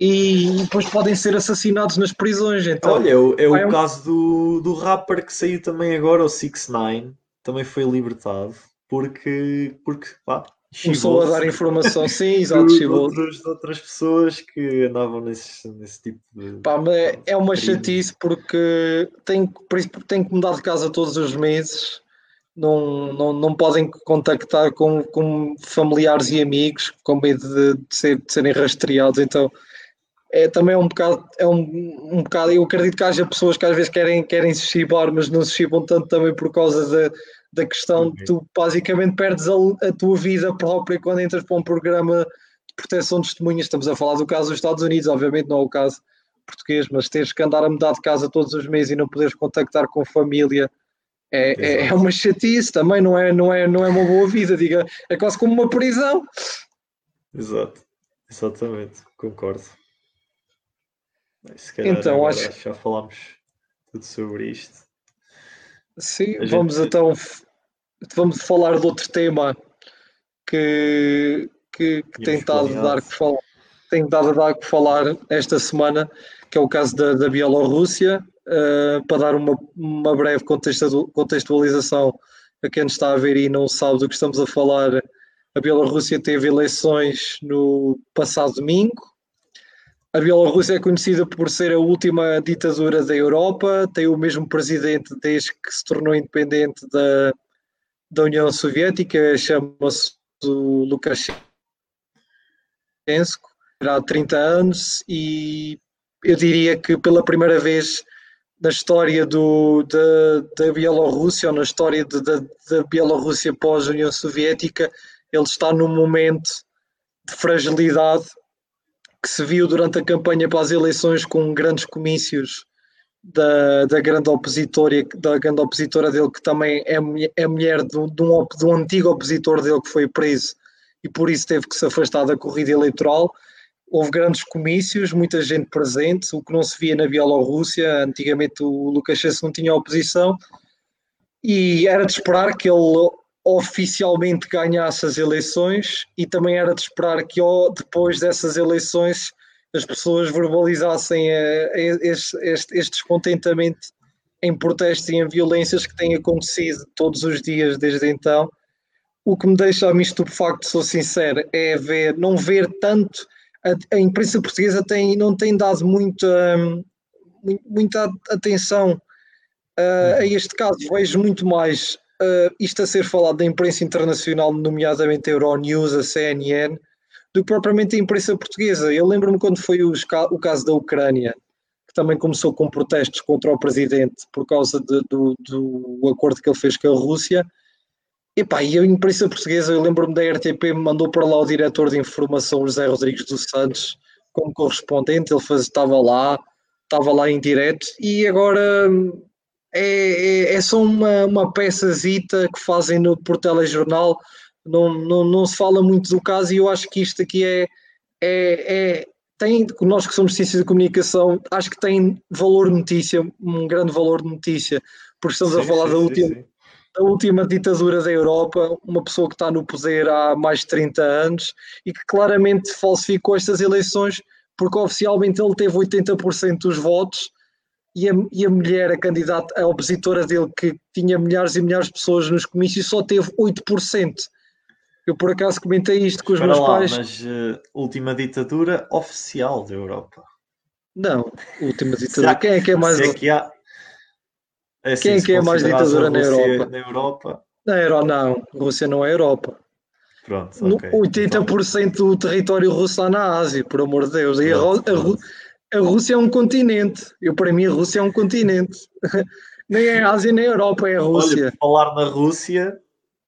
Speaker 2: e depois podem ser assassinados nas prisões. Então,
Speaker 1: Olha, é o, é o caso do, do rapper que saiu também agora, o 6 9 também foi libertado porque, porque pá,
Speaker 2: começou a dar informação, (laughs) sim, exato,
Speaker 1: de outros, outras pessoas que andavam nesse, nesse tipo de.
Speaker 2: Pá, mas é uma chatice porque tem, tem que mudar de casa todos os meses. Não, não, não podem contactar com, com familiares e amigos com medo de, de, ser, de serem rastreados. Então, é também um bocado, é um, um bocado, eu acredito que haja pessoas que às vezes querem, querem se chibar, mas não se chibam tanto também por causa da, da questão de tu basicamente perdes a, a, tua vida própria quando entras para um programa de proteção de testemunhas. Estamos a falar do caso dos Estados Unidos, obviamente não é o caso português, mas teres que andar a mudar de casa todos os meses e não poderes contactar com a família é, é, é, uma chatice também, não é, não, é, não é uma boa vida, diga, é quase como uma prisão.
Speaker 1: Exato, exatamente, concordo.
Speaker 2: Então, acho
Speaker 1: que já falámos tudo sobre isto.
Speaker 2: Sim, a vamos gente... então vamos falar de outro tema que, que, que tem estado a dar que falar, tem dado a dar que falar esta semana, que é o caso da, da Bielorrússia, uh, para dar uma, uma breve contextualização a quem está a ver e não sabe do que estamos a falar, a Bielorrússia teve eleições no passado domingo. A Bielorrússia é conhecida por ser a última ditadura da Europa, tem o mesmo presidente desde que se tornou independente da, da União Soviética, chama-se Lukashenko, há 30 anos, e eu diria que pela primeira vez na história do, da, da Bielorrússia, ou na história de, da, da Bielorrússia pós-União Soviética, ele está num momento de fragilidade que se viu durante a campanha para as eleições com grandes comícios da, da, grande opositora, da grande opositora dele, que também é, é mulher de de, um, de um antigo opositor dele que foi preso e por isso teve que se afastar da corrida eleitoral houve grandes comícios, muita gente presente, o que não se via na Bielorrússia. Antigamente o Lukashenko não tinha oposição e era de esperar que ele oficialmente ganhasse as eleições e também era de esperar que depois dessas eleições as pessoas verbalizassem eh, este, este, este descontentamento em protestos e em violências que têm acontecido todos os dias desde então. O que me deixa a mim estupefacto, sou sincero, é ver, não ver tanto a, a imprensa portuguesa tem, não tem dado muita, muita atenção uh, a este caso. Vejo muito mais uh, isto a ser falado da imprensa internacional, nomeadamente a Euronews, a CNN, do que propriamente a imprensa portuguesa. Eu lembro-me quando foi os, o caso da Ucrânia, que também começou com protestos contra o presidente por causa de, do, do acordo que ele fez com a Rússia. Epá, e a imprensa portuguesa, eu lembro-me da RTP, me mandou para lá o diretor de informação, José Rodrigues dos Santos, como correspondente, ele faz, estava lá, estava lá em direto, e agora é, é, é só uma, uma peçazita que fazem no, por telejornal, não, não, não se fala muito do caso, e eu acho que isto aqui é, é, é tem, nós que somos ciências de comunicação, acho que tem valor de notícia, um grande valor de notícia, porque estamos sim, a falar sim, da última... Sim, a última ditadura da Europa, uma pessoa que está no poder há mais de 30 anos e que claramente falsificou estas eleições porque oficialmente ele teve 80% dos votos e a, e a mulher, a candidata, a opositora dele, que tinha milhares e milhares de pessoas nos comícios, só teve 8%. Eu por acaso comentei isto com os Espera meus lá, pais.
Speaker 1: Mas uh, última ditadura oficial da Europa.
Speaker 2: Não, última ditadura. Quem é que é mais.
Speaker 1: É que há,
Speaker 2: é assim, Quem é que é mais ditadura na Europa?
Speaker 1: Na Europa?
Speaker 2: Na Euro, não. Rússia não é Europa.
Speaker 1: Pronto, okay.
Speaker 2: 80% do território russo na Ásia, por amor de Deus. E a, a, a, Rússia é um continente. Eu, para mim, a Rússia é um continente. (laughs) nem é a Ásia nem a Europa, é a Rússia.
Speaker 1: Olha, falar na Rússia,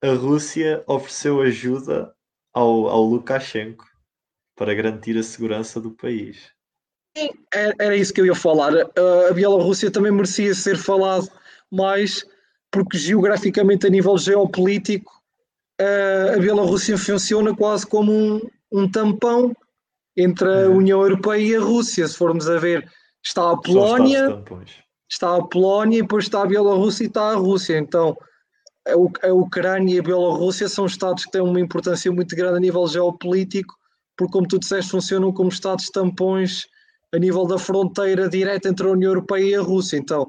Speaker 1: a Rússia ofereceu ajuda ao, ao Lukashenko para garantir a segurança do país.
Speaker 2: Era isso que eu ia falar. A Bielorrússia também merecia ser falado mais porque geograficamente a nível geopolítico a Bielorrússia funciona quase como um, um tampão entre a uhum. União Europeia e a Rússia. Se formos a ver, está a Polónia, está a Polónia e depois está a Bielorrússia e está a Rússia. Então a Ucrânia e a Bielorrússia são estados que têm uma importância muito grande a nível geopolítico, porque, como tu disseste, funcionam como estados tampões a nível da fronteira direta entre a União Europeia e a Rússia. Então,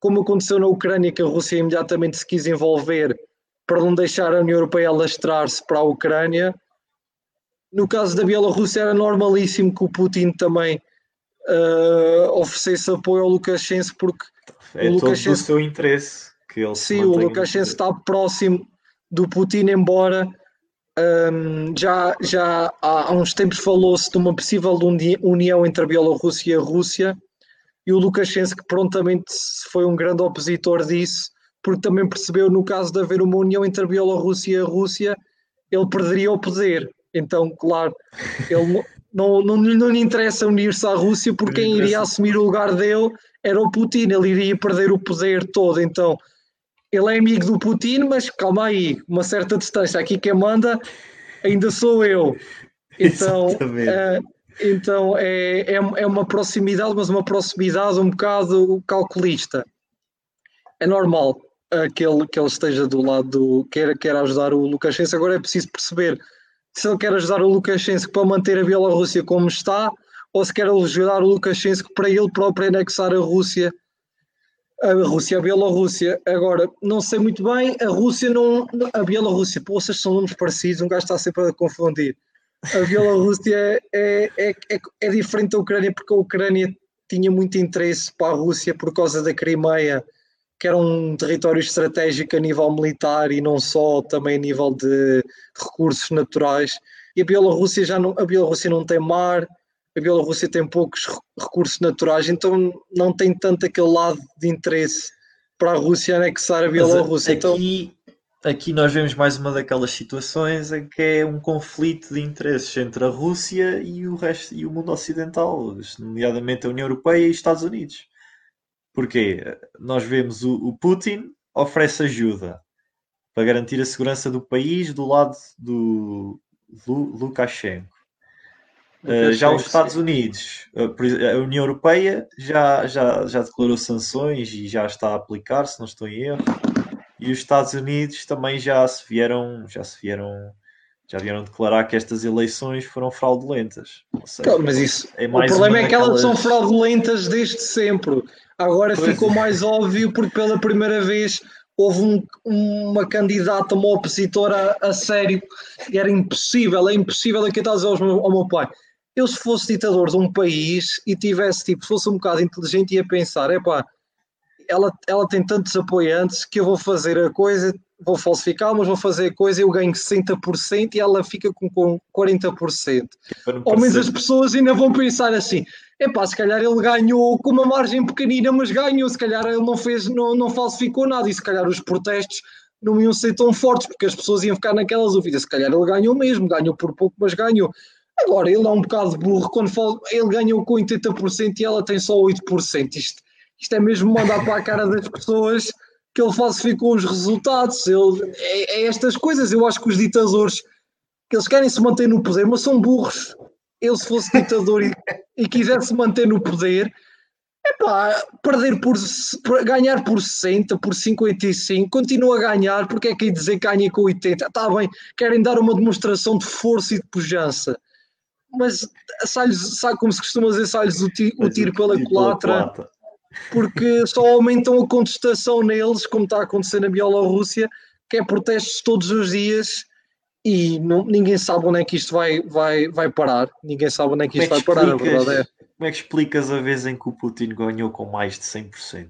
Speaker 2: como aconteceu na Ucrânia, que a Rússia imediatamente se quis envolver para não deixar a União Europeia lastrar-se para a Ucrânia. No caso da Bielorrússia era normalíssimo que o Putin também uh, oferecesse apoio ao Lukashenko porque
Speaker 1: é o Lukashenko, todo o seu interesse que ele
Speaker 2: sim, o Lukashenko está próximo do Putin, embora um, já, já há, há uns tempos falou-se de uma possível união entre a Bielorrússia e a Rússia, e o Lukashenko prontamente foi um grande opositor disso, porque também percebeu no caso de haver uma união entre a Bielorrússia e a Rússia, ele perderia o poder. Então, claro, ele não, não, não lhe interessa unir-se à Rússia, porque quem iria assumir o lugar dele era o Putin, ele iria perder o poder todo. Então, ele é amigo do Putin, mas calma aí, uma certa distância. Aqui quem manda ainda sou eu. Então, uh, então é, é, é uma proximidade, mas uma proximidade um bocado calculista. É normal uh, que, ele, que ele esteja do lado do. Quer, quer ajudar o Lukashenko. Agora é preciso perceber se ele quer ajudar o Lukashenko para manter a Bielorrússia como está ou se quer ajudar o Lukashenko para ele próprio anexar a Rússia, a Rússia, a Bielorrússia. Agora, não sei muito bem, a Rússia não. A Bielorrússia, poças são nomes parecidos, um gajo está sempre a confundir. A Bielorrússia é, é, é, é diferente da Ucrânia porque a Ucrânia tinha muito interesse para a Rússia por causa da Crimeia, que era um território estratégico a nível militar e não só, também a nível de recursos naturais. E a Bielorrússia já não, a Bielorrússia não tem mar, a Bielorrússia tem poucos recursos naturais, então não tem tanto aquele lado de interesse para a Rússia anexar a Bielorrússia.
Speaker 1: Aqui, então... aqui nós vemos mais uma daquelas situações em que é um conflito de interesses entre a Rússia e o resto e o mundo ocidental, nomeadamente a União Europeia e os Estados Unidos. Porquê? Nós vemos o, o Putin oferece ajuda para garantir a segurança do país do lado do, Lukashenko. Uh, já os Estados Unidos, a União Europeia já, já, já declarou sanções e já está a aplicar, se não estou em erro. E os Estados Unidos também já se vieram, já se vieram, já vieram declarar que estas eleições foram fraudulentas.
Speaker 2: Seja, mas isso, é o problema é que elas são fraudulentas desde sempre. Agora pois ficou é. mais óbvio porque pela primeira vez houve um, uma candidata, uma opositora a, a sério, e era impossível, é impossível aqui estás ao meu, ao meu pai eu se fosse ditador de um país e tivesse, tipo, fosse um bocado inteligente ia pensar, é pá, ela, ela tem tantos apoiantes que eu vou fazer a coisa, vou falsificar, mas vou fazer coisa, eu ganho 60% e ela fica com, com 40%. Ou menos as pessoas ainda vão pensar assim, é pá, se calhar ele ganhou com uma margem pequenina, mas ganhou, se calhar ele não fez, não, não falsificou nada, e se calhar os protestos não iam ser tão fortes, porque as pessoas iam ficar naquelas dúvidas, se calhar ele ganhou mesmo, ganhou por pouco, mas ganhou. Agora, ele é um bocado burro quando fala, ele ganhou com 80% e ela tem só 8%. Isto, isto é mesmo mandar para a cara das pessoas que ele falsificou os resultados. Ele, é, é, estas coisas. Eu acho que os ditadores que eles querem se manter no poder, mas são burros. Ele, se fosse ditador e, (laughs) e quisesse se manter no poder, Epá, perder por ganhar por 60, por 55, continua a ganhar, porque é que dizer que ganha com 80? Está bem, querem dar uma demonstração de força e de pujança mas sai sai, como se costuma dizer, sai-lhes o, ti, o tiro pela culatra, porque só aumentam a contestação neles, como está a acontecer na Bielorrússia, que é protestos todos os dias e não, ninguém sabe onde é que isto vai, vai, vai parar. Ninguém sabe onde é que isto é que vai parar, a verdade é.
Speaker 1: Como é que explicas a vez em que o Putin ganhou com mais de 100%?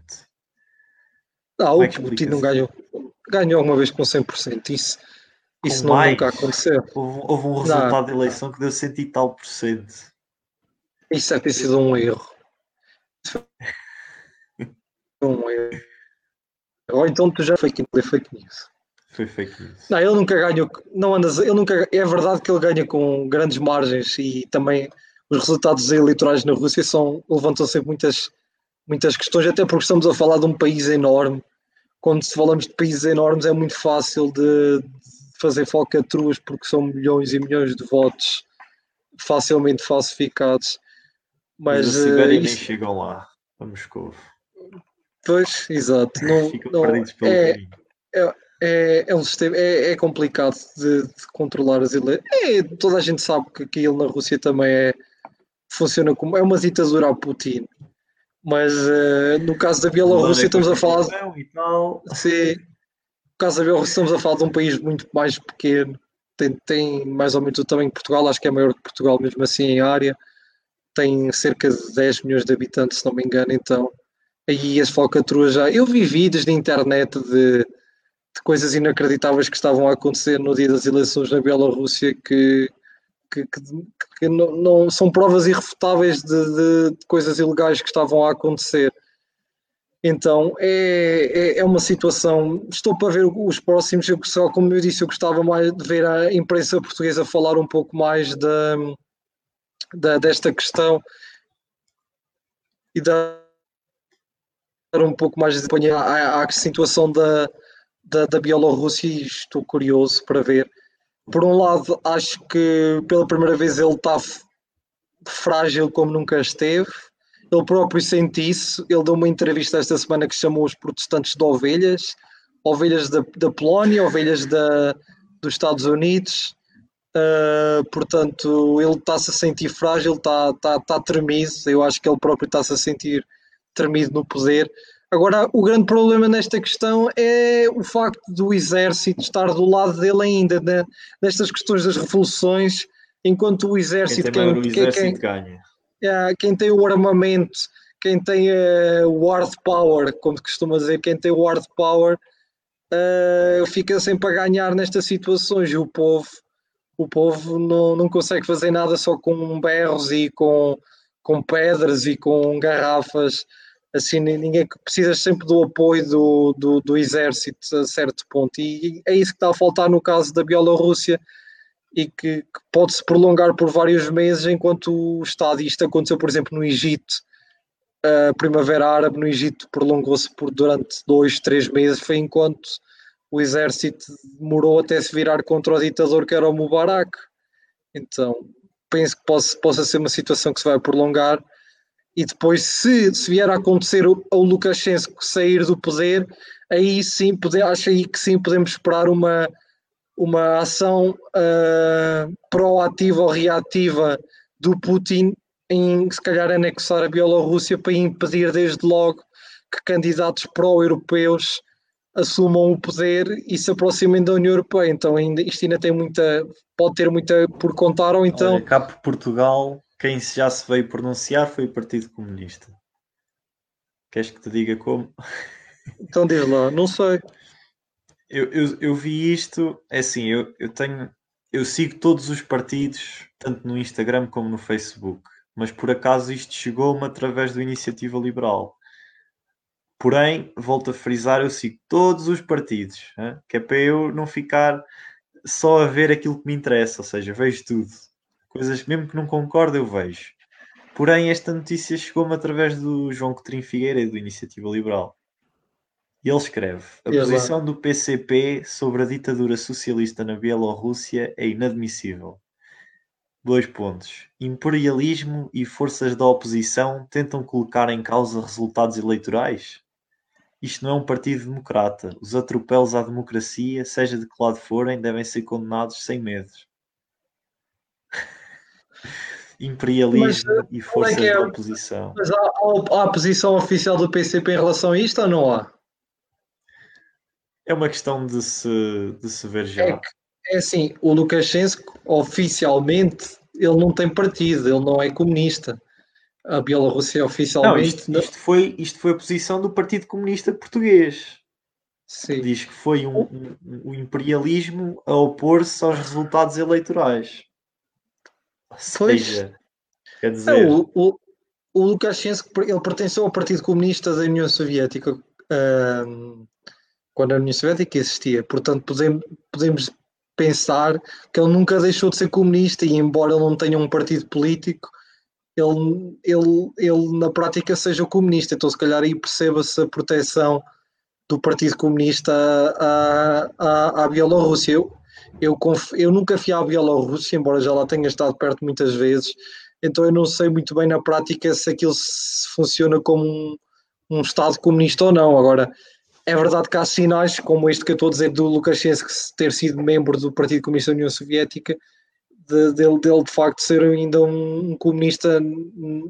Speaker 2: Não, é o Putin não ganhou. Ganhou uma vez com 100%. Isso, isso não, nunca aconteceu.
Speaker 1: Houve, houve um resultado não. de eleição que deu cento e tal por cento.
Speaker 2: Isso deve ter sido um erro. Um erro. Ou então tu já foi fake news.
Speaker 1: Foi fake news.
Speaker 2: Não, ele nunca ganhou. Não andas, ele nunca, é verdade que ele ganha com grandes margens e também os resultados eleitorais na Rússia são, levantam sempre muitas, muitas questões, até porque estamos a falar de um país enorme. Quando falamos de países enormes é muito fácil de, fazer falcatruas porque são milhões e milhões de votos facilmente falsificados. Mas,
Speaker 1: Mas a Sibéria uh, nem chegam lá, a Moscou.
Speaker 2: Pois, exato. Não, (laughs) não, é, é, é, é, um sistema, é, é complicado de, de, controlar as eleições. É, toda a gente sabe que aquilo na Rússia também é, funciona como é uma ditadura a Putin. Mas uh, no caso da Bielorrússia estamos a falar. Sim, caso da Bielorrússia estamos a falar de um país muito mais pequeno, tem, tem mais ou menos o tamanho de Portugal, acho que é maior que Portugal mesmo assim em área, tem cerca de 10 milhões de habitantes, se não me engano, então aí as falcatruas já. Eu vi vídeos na internet de, de, coisas inacreditáveis que estavam a acontecer no dia das eleições na Bielorrússia que, que, que, que não, não, são provas irrefutáveis de, de, de, coisas ilegais que estavam a acontecer. Então é, é, é, uma situação. Estou para ver os próximos. Eu, só, como eu disse, eu gostava mais de ver a imprensa portuguesa falar um pouco mais da, da desta questão e dar um pouco mais de apanhar à, à situação da, da, da Bielorrússia e estou curioso para ver. Por um lado, acho que pela primeira vez ele está frágil como nunca esteve ele próprio sente isso. Ele deu uma entrevista esta semana que chamou os protestantes de ovelhas, ovelhas da, da Polónia, ovelhas da, dos Estados Unidos. Uh, portanto, ele está-se a sentir frágil, está tá, tá tremido. Eu acho que ele próprio está-se a sentir tremido no poder. Agora, o grande problema nesta questão é o facto do exército estar do lado dele ainda, né? nestas questões das revoluções, enquanto o exército.
Speaker 1: Quem tem quem, o exército quem, ganha.
Speaker 2: É, quem tem o armamento, quem tem uh, o hard power, como costuma dizer, quem tem o hard power, uh, fica sempre a ganhar nestas situações. E o povo o povo não, não consegue fazer nada só com berros e com, com pedras e com garrafas. Assim, ninguém precisa sempre do apoio do, do, do exército a certo ponto. E é isso que está a faltar no caso da Bielorrússia e que, que pode-se prolongar por vários meses enquanto o Estado, isto aconteceu, por exemplo, no Egito, a Primavera Árabe no Egito prolongou-se por durante dois, três meses, foi enquanto o exército demorou até se virar contra o ditador que era o Mubarak. Então, penso que possa, possa ser uma situação que se vai prolongar. E depois, se, se vier a acontecer ao Lukashenko sair do poder, aí sim, pode, acho aí que sim podemos esperar uma, uma ação uh, proativa ou reativa do Putin em se calhar anexar a Bielorrússia para impedir desde logo que candidatos pró-europeus assumam o poder e se aproximem da União Europeia. Então ainda, isto ainda tem muita, pode ter muita por contar, ou então. Olha,
Speaker 1: cá por Portugal, quem já se veio pronunciar foi o Partido Comunista. Queres que te diga como?
Speaker 2: Então diz lá, não sei.
Speaker 1: Eu, eu, eu vi isto, é assim, eu, eu tenho. Eu sigo todos os partidos, tanto no Instagram como no Facebook, mas por acaso isto chegou-me através do Iniciativa Liberal. Porém, volto a frisar, eu sigo todos os partidos, hein? que é para eu não ficar só a ver aquilo que me interessa, ou seja, vejo tudo. Coisas mesmo que não concordo, eu vejo. Porém, esta notícia chegou-me através do João Coutinho Figueiredo, do Iniciativa Liberal. E ele escreve: A posição do PCP sobre a ditadura socialista na Bielorrússia é inadmissível. Dois pontos. Imperialismo e forças da oposição tentam colocar em causa resultados eleitorais? Isto não é um partido democrata. Os atropelos à democracia, seja de que lado forem, devem ser condenados sem medos. Imperialismo mas, e forças é é? da oposição.
Speaker 2: Mas há, há, há posição oficial do PCP em relação a isto ou não há?
Speaker 1: É uma questão de se, de se ver já.
Speaker 2: É, é assim, o Lukashenko oficialmente ele não tem partido, ele não é comunista a Bielorrússia oficialmente.
Speaker 1: Não, isto, isto, foi, isto foi a posição do Partido Comunista Português. Sim. Diz que foi um, um, um imperialismo a opor-se aos resultados eleitorais. Seja, quer dizer.
Speaker 2: Não, o, o, o Lukashenko ele pertenceu ao Partido Comunista da União Soviética quando a União Soviética existia. Portanto, podemos, podemos pensar que ele nunca deixou de ser comunista e, embora ele não tenha um partido político, ele, ele, ele na prática seja comunista. Então, se calhar aí perceba-se a proteção do Partido Comunista à, à, à Bielorrússia. Eu, eu, eu nunca fui à Bielorrússia, embora já lá tenha estado perto muitas vezes, então eu não sei muito bem na prática se aquilo se funciona como um, um Estado comunista ou não. Agora, é verdade que há sinais, como este que eu estou a dizer do Lukashenko ter sido membro do Partido Comunista da União Soviética, de, dele, dele de facto ser ainda um comunista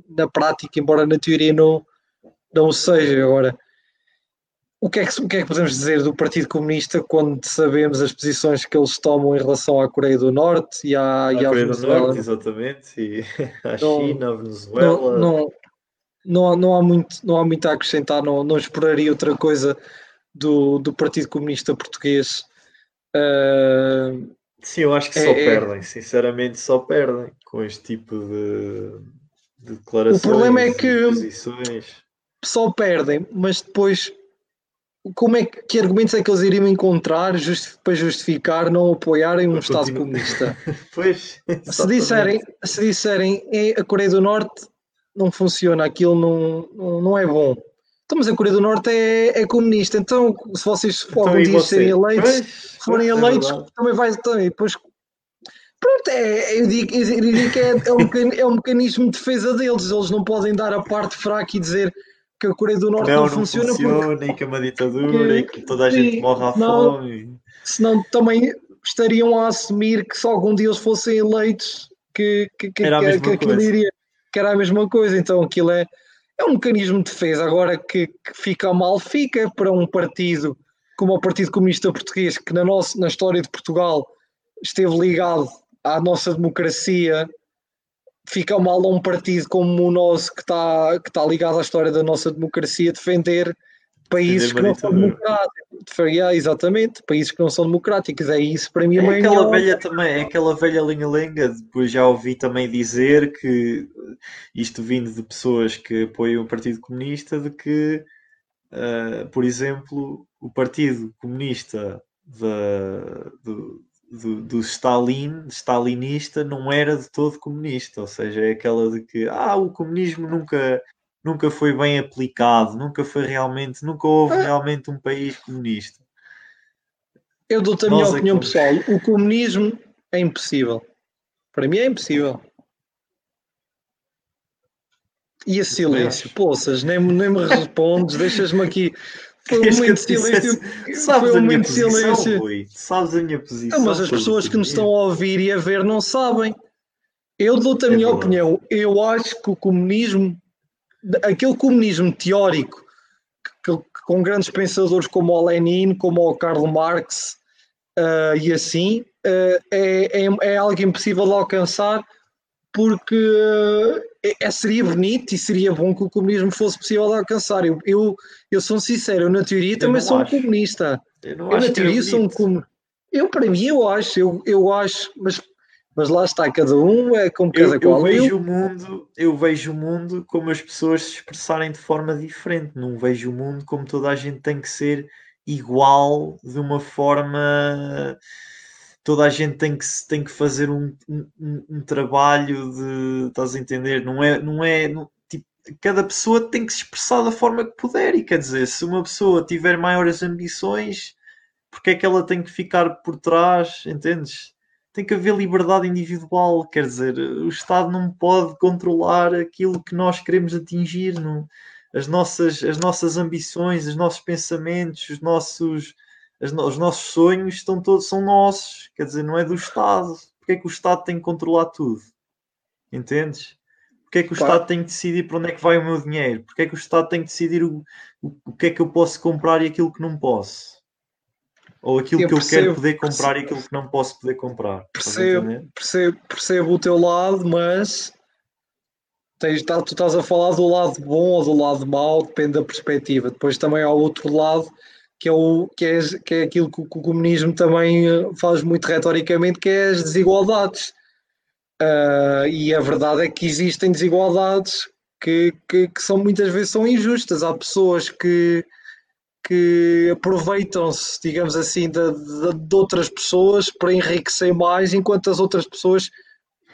Speaker 2: na prática, embora na teoria não, não seja. Agora, o que, é que, o que é que podemos dizer do Partido Comunista quando sabemos as posições que eles tomam em relação à Coreia do Norte e à,
Speaker 1: e
Speaker 2: à
Speaker 1: Coreia Venezuela? do Norte, exatamente, e (laughs) à China, à Venezuela.
Speaker 2: Não, não, não, não, há muito, não há muito a acrescentar, não, não esperaria outra coisa do, do Partido Comunista Português. Uh,
Speaker 1: Sim, eu acho que só é, é, perdem, sinceramente só perdem com este tipo de, de declarações.
Speaker 2: O problema é que posições. só perdem, mas depois como é que, que argumentos é que eles iriam encontrar just, para justificar não apoiarem um Estado comunista? (laughs)
Speaker 1: pois,
Speaker 2: se disserem, se disserem é, a Coreia do Norte não funciona, aquilo não, não, não é bom. Então, mas a Coreia do Norte é, é comunista, então se vocês então, algum dia serem eleitos, se forem é eleitos, também vai. Também, depois, pronto, é, eu, digo, eu digo que é, é, um, é um mecanismo de defesa deles, eles não podem dar a parte fraca e dizer que a Coreia do Norte não, não, não funciona.
Speaker 1: funciona porque, e que é uma ditadura e que toda a gente morre à não, fome.
Speaker 2: Senão também estariam a assumir que se algum dia eles fossem eleitos que, que, que,
Speaker 1: Era a
Speaker 2: que, aquilo iria, que era a mesma coisa. Então aquilo é, é um mecanismo de defesa. Agora que, que fica mal, fica para um partido como o Partido Comunista Português, que na, nossa, na história de Portugal esteve ligado à nossa democracia, fica mal a um partido como o nosso, que está, que está ligado à história da nossa democracia, defender países que não são
Speaker 1: ditadura.
Speaker 2: democráticos. Yeah, exatamente, países que não são democráticos. É isso para mim
Speaker 1: É aquela velha também, é aquela velha linha-linha, depois já ouvi também dizer que, isto vindo de pessoas que apoiam o Partido Comunista, de que, ah, por exemplo, o Partido Comunista da- do, do, do Stalin, stalinista, não era de todo comunista, ou seja, é aquela de que ah, o comunismo nunca, nunca foi bem aplicado, nunca foi realmente, nunca houve
Speaker 2: Ah.
Speaker 1: realmente um país comunista.
Speaker 2: Eu dou-te a minha
Speaker 1: Nós é
Speaker 2: opinião pessoal. O comunismo é impossível. Para mim é impossível. E a silêncio? Poças, nem, nem me respondes, deixas-me aqui. Foi um momento de silêncio.
Speaker 1: Sabes
Speaker 2: Foi
Speaker 1: a
Speaker 2: um momento de silêncio.
Speaker 1: Rui? Sabes a minha posição.
Speaker 2: Então, mas as pessoas que nos estão a ouvir e a ver não sabem. Eu dou-te a
Speaker 1: É
Speaker 2: minha opinião. Eu acho que o comunismo, aquele comunismo teórico, que, que- com grandes pensadores como o Lenin, como o Karl Marx ah, e assim, ah, é, é, é algo impossível de alcançar porque é, seria bonito e seria bom que o comunismo fosse possível de alcançar. Eu, eu, eu sou sincero, eu na teoria também sou um
Speaker 1: acho.
Speaker 2: comunista.
Speaker 1: Eu
Speaker 2: Eu, na teoria, sou um como. Eu, para mim, eu acho, eu, eu acho, mas, mas lá está, cada um é como cada
Speaker 1: eu
Speaker 2: qual.
Speaker 1: vejo
Speaker 2: Eu,
Speaker 1: o mundo, eu vejo o mundo como as pessoas se expressarem de forma diferente. Não vejo o mundo como toda a gente tem que ser igual de uma forma. Toda a gente tem que, tem que fazer um, um, um- trabalho de. Estás a entender? Não é. Não é não- tipo, cada pessoa tem que se expressar da forma que puder. E quer dizer, se uma pessoa tiver maiores ambições, porque é que ela tem que ficar por trás? Entendes? tem que haver liberdade individual, quer dizer, o Estado não pode controlar aquilo que nós queremos atingir, não, as, nossas, as nossas ambições, os nossos pensamentos, os nossos, no- os nossos sonhos estão todos, são nossos, quer dizer, não é do Estado. Porque é que o Estado tem que controlar tudo? Entendes? Porque é que o
Speaker 2: Pá.
Speaker 1: Estado tem que decidir para onde é que vai o meu dinheiro? Porque é que o Estado tem que decidir o, o, o que é que eu posso comprar e aquilo que não posso? Ou aquilo
Speaker 2: Eu
Speaker 1: que eu
Speaker 2: percebo,
Speaker 1: quero poder comprar e aquilo que não posso poder comprar.
Speaker 2: Percebo, percebo, percebo o teu lado, mas tens, tá- tu estás a falar do lado bom ou do lado mau, depende da perspectiva. Depois também há outro lado, que é, o, que é, que é aquilo que o, comunismo também eh, faz muito retoricamente, que é as desigualdades. Ah, e a verdade é que existem desigualdades que, que, que são muitas vezes são injustas. Há pessoas que, que aproveitam-se, digamos assim, de, de, de outras pessoas para enriquecer mais, enquanto as outras pessoas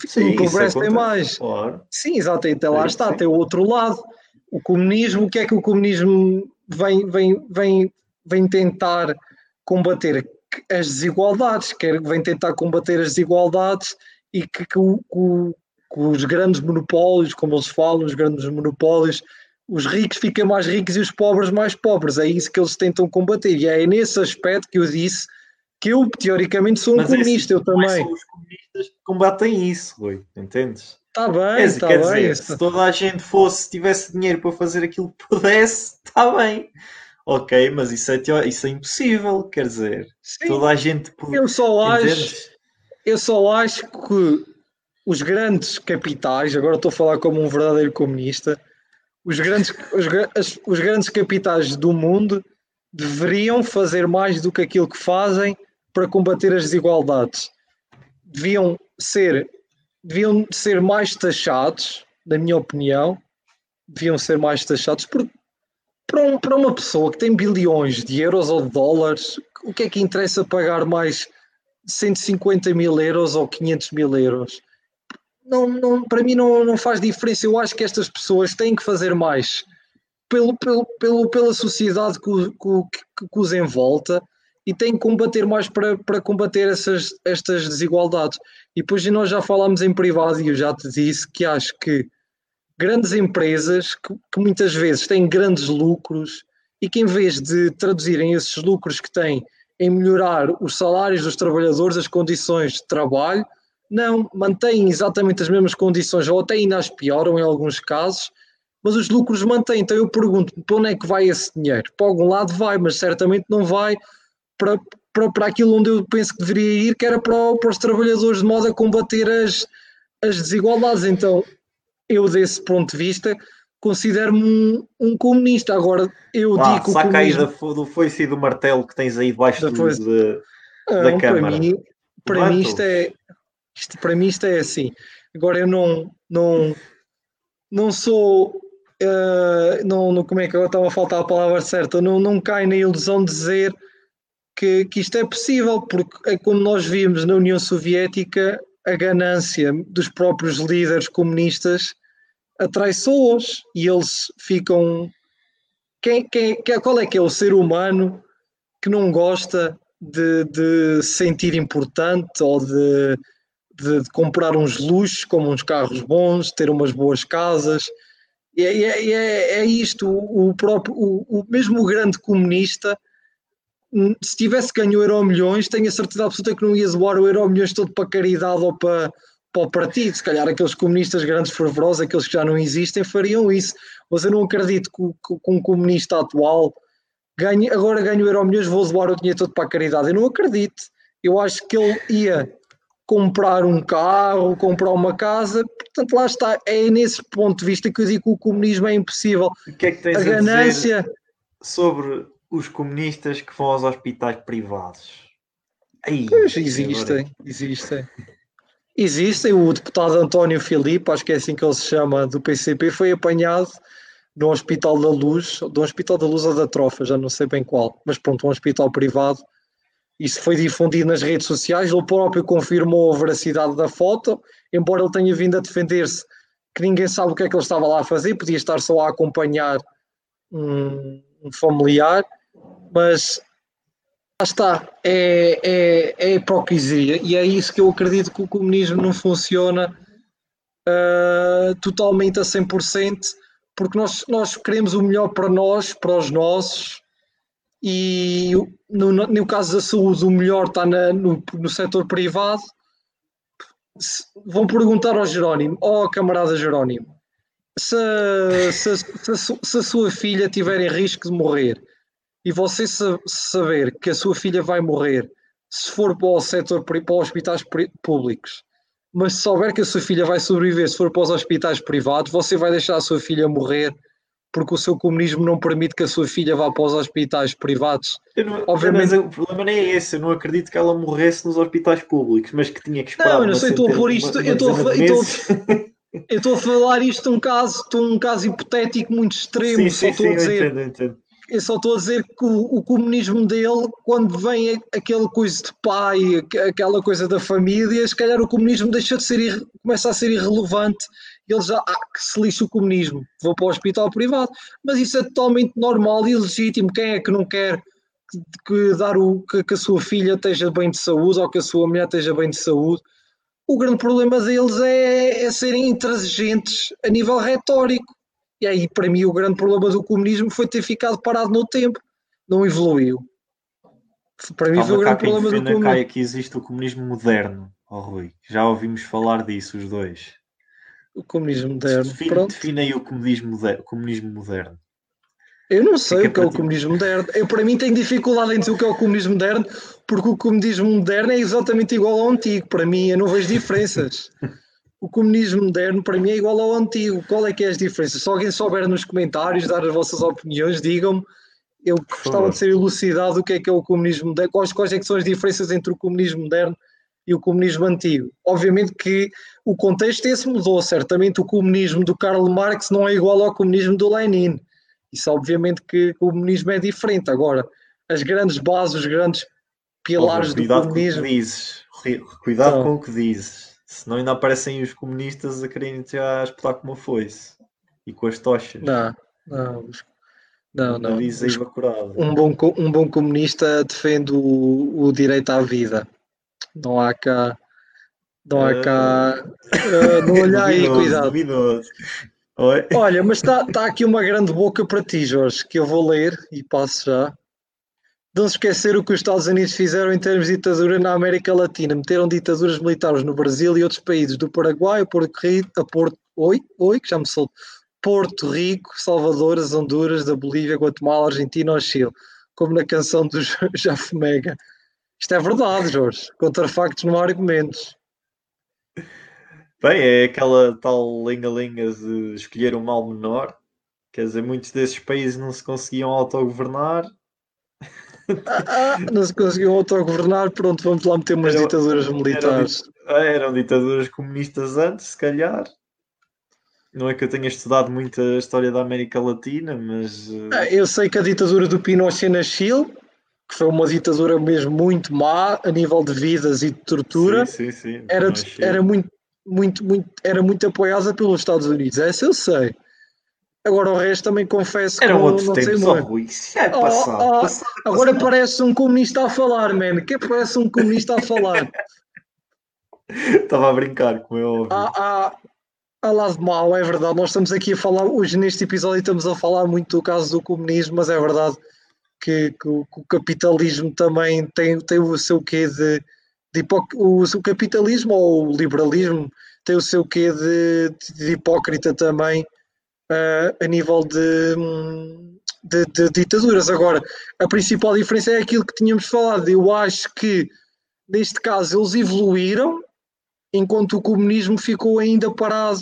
Speaker 1: Sim,
Speaker 2: empobrecem mais.
Speaker 1: Claro.
Speaker 2: Sim, exato, então lá
Speaker 1: Sim,
Speaker 2: está,
Speaker 1: sim.
Speaker 2: tem o outro lado. O comunismo, o que é que o comunismo vem, vem, vem, vem tentar combater? As desigualdades, quer, vem tentar combater as desigualdades e que, que o- que os grandes monopólios, como eles falam, os grandes monopólios, os ricos ficam mais ricos e os pobres mais pobres. É isso que eles tentam combater. E é nesse aspecto que eu disse que eu, teoricamente, sou um
Speaker 1: Mas
Speaker 2: comunista, eu
Speaker 1: não
Speaker 2: também.
Speaker 1: são os comunistas que combatem isso, Rui. Entendes?
Speaker 2: Está bem, está
Speaker 1: quer
Speaker 2: bem.
Speaker 1: dizer, se toda a gente fosse, tivesse dinheiro para fazer aquilo que pudesse, está (laughs) bem. Ok, mas isso é, teo- isso é impossível. Quer dizer,
Speaker 2: Sim,
Speaker 1: toda a gente
Speaker 2: eu só acho.
Speaker 1: Entendes?
Speaker 2: Eu só acho que os grandes capitais, agora estou a falar como um verdadeiro comunista, os grandes, os, os grandes capitais do mundo deveriam fazer mais do que aquilo que fazem para combater as desigualdades. Deviam ser, deviam ser mais taxados, na minha opinião, deviam ser mais taxados, porque para, um- para uma pessoa que tem bilhões de euros ou de dólares, o que é que interessa pagar mais 150 mil euros ou 500 mil euros. Não, não, para mim não, não faz diferença. Eu acho que estas pessoas têm que fazer mais pelo, pelo, pelo, pela sociedade que, que, que os envolta e têm que combater mais para, para combater essas, estas desigualdades. E depois nós já falámos em privado e eu já te disse que acho que grandes empresas que, que muitas vezes têm grandes lucros e que em vez de traduzirem esses lucros que têm em melhorar os salários dos trabalhadores, as condições de trabalho. Não, mantêm exatamente as mesmas condições, ou até ainda as pioram em alguns casos, mas os lucros mantêm. Então eu pergunto, para onde é que vai esse dinheiro? Para algum lado vai, mas certamente não vai para, para, para aquilo onde eu penso que deveria ir, que era para, para os trabalhadores, de modo a combater as, as desigualdades. Então, eu, desse ponto de vista, considero-me um, um, comunista. Agora, eu
Speaker 1: ah,
Speaker 2: digo.
Speaker 1: Saca comunismo... aí do foice e do martelo que tens aí debaixo do, de, não, da Câmara.
Speaker 2: Para mim, para mim isto é. Isto, para mim isto é assim. Agora eu não, não, não sou Uh, não, não, como é que eu estava a faltar a palavra certa, não, não cai na ilusão de dizer que, que isto é possível, porque é como nós vimos na União Soviética, a ganância dos próprios líderes comunistas atrai pessoas e eles ficam. Quem, quem, qual é que é o ser humano que não gosta de, de sentir importante ou de, de, de, comprar uns luxos, como uns carros bons, ter umas boas casas? E é, é, é, é isto, o, próprio, o, o, mesmo o grande comunista, se tivesse ganho o Euro Milhões, tenho a certeza absoluta que não ia doar o Euro Milhões todo para caridade ou para, para o partido. Se calhar aqueles comunistas grandes fervorosos, aqueles que já não existem, fariam isso. Mas eu não acredito que, que, que um comunista atual ganhe, agora ganho o Euro Milhões, vou doar o dinheiro todo para a caridade. Eu não acredito. Eu acho que ele ia comprar um carro, comprar uma casa. Portanto, lá está. É nesse ponto de vista que eu digo que o comunismo é impossível.
Speaker 1: O que é que tens a, ganância... dizer sobre os comunistas que vão aos hospitais privados?
Speaker 2: Aí, pois existem, agora... existem. Existem. O deputado António Filipe, acho que é assim que ele se chama, do PCP, foi apanhado no Hospital da Luz, do Hospital da Luz ou da Trofa, já não sei bem qual, mas pronto, um hospital privado isso foi difundido nas redes sociais, ele próprio confirmou a veracidade da foto, embora ele tenha vindo a defender-se que ninguém sabe o que é que ele estava lá a fazer, podia estar só a acompanhar um, um familiar, mas está, é, é, é hipocrisia e é isso que eu acredito que o comunismo não funciona uh, totalmente a 100%, porque nós, nós queremos o melhor para nós, para os nossos, e no, no caso da saúde o melhor está na, no, no setor privado. Se, vão perguntar ao Jerónimo, ou ao camarada Jerónimo, se, se, se, se, a sua filha tiver em risco de morrer e você saber que a sua filha vai morrer se for para o setor para os hospitais públicos, mas se souber que a sua filha vai sobreviver se for para os hospitais privados, você vai deixar a sua filha morrer porque o seu comunismo não permite que a sua filha vá para os hospitais privados.
Speaker 1: Não, Obviamente... o problema nem é esse, eu não acredito que ela morresse nos hospitais públicos, mas que tinha que esperar.
Speaker 2: Não, eu não sei, estou a pôr isto, uma, uma eu estou a, eu estou a falar isto de um caso, de um caso hipotético muito (laughs) extremo, sim, só sim, estou sim, a dizer. Eu entendo, entendo. Eu só estou a dizer que o, o, comunismo dele, quando vem aquela coisa de pai, aquela coisa da família, se calhar o comunismo deixa de ser, começa a ser irrelevante eles já, ah, que se lixa o comunismo, vou para o hospital privado, mas isso é totalmente normal e legítimo. Quem é que não quer que, que dar o, que, que, a sua filha esteja bem de saúde ou que a sua mulher esteja bem de saúde? O grande problema deles é, é serem intransigentes a nível retórico. E aí, para mim, o grande problema do comunismo foi ter ficado parado no tempo, não evoluiu.
Speaker 1: Para mim, foi o grande problema do comunismo. Caia que existe o comunismo moderno, oh, Rui. Já ouvimos falar disso, os dois.
Speaker 2: O comunismo moderno.
Speaker 1: Define, define aí o comunismo moderno, comunismo moderno.
Speaker 2: Eu não sei o que é o comunismo moderno. Eu, para mim, tenho dificuldade em dizer o que é o comunismo moderno, porque o comunismo moderno é exatamente igual ao antigo. Para mim, eu não vejo diferenças. (laughs) o comunismo moderno, para mim, é igual ao antigo. Qual é que é as diferenças? Se alguém souber nos comentários, dar as vossas opiniões, digam-me. Eu gostava de ser elucidado o que é que é o comunismo moderno, quais, quais é que são as diferenças entre o comunismo moderno e o comunismo antigo. Obviamente que o contexto esse mudou, certamente o comunismo do Karl Marx não é igual ao comunismo do Lenin. Isso obviamente que o comunismo é diferente. Agora, as grandes bases, os grandes pilares oh, do comunismo...
Speaker 1: Com o que dizes. Cuidado então, com o que dizes. Senão ainda aparecem os comunistas a quererem já espetar como foice. E com as tochas.
Speaker 2: Não, não. Não, não. Um bom, um bom comunista defende o, o direito à vida. Não há cá. Não há cá. Uh, não olhar aí, cuidado. Olha, mas está tá aqui uma grande boca para ti, Jorge, que eu vou ler e passo já. Não se esquecer o que os Estados Unidos fizeram em termos de ditadura na América Latina. Meteram ditaduras militares no Brasil e outros países, do Paraguai a Porto Rico, a Porto, oi, oi, que já me Porto Rico, Salvador, as Honduras, da Bolívia, Guatemala, Argentina ou Chile, como na canção do (laughs) Jafomega. Isto é verdade, Jorge. Contra factos não há argumentos.
Speaker 1: Bem, é aquela tal linga-linga de escolher o mal menor. Quer dizer, muitos desses países não se conseguiam autogovernar
Speaker 2: ah, (laughs) ah, não se conseguiu autogovernar, pronto, vamos lá meter umas eram, ditaduras militares.
Speaker 1: Eram, ah, eram, ditaduras comunistas antes, se calhar. Não é que eu tenha estudado muito a história da América Latina, mas.
Speaker 2: Eh, ah, eu sei que a ditadura do Pinochet na Chile, que foi uma ditadura mesmo muito má a nível de vidas e de tortura,
Speaker 1: sim, sim, sim.
Speaker 2: Era, era, muito, muito, muito, era muito apoiada pelos Estados Unidos. Essa eu sei. Agora o resto também confesso
Speaker 1: Era que outro não tempo, só Rui. Isso é oh, passado, oh, passado,
Speaker 2: Agora parece um comunista a falar, man. Que parece um comunista a falar. (laughs)
Speaker 1: Estava a brincar, como eu ouvi.
Speaker 2: Ah, ah, há lado mau, é verdade. Nós estamos aqui a falar, hoje neste episódio estamos a falar muito do caso do comunismo, mas é verdade que, que, o, que o, capitalismo também tem, tem o seu quê de, de o, o capitalismo ou o liberalismo tem o seu quê de, de hipócrita também uh, a nível de, de, de, ditaduras. Agora, a principal diferença é aquilo que tínhamos falado. Eu acho que, neste caso, eles evoluíram, enquanto o comunismo ficou ainda parado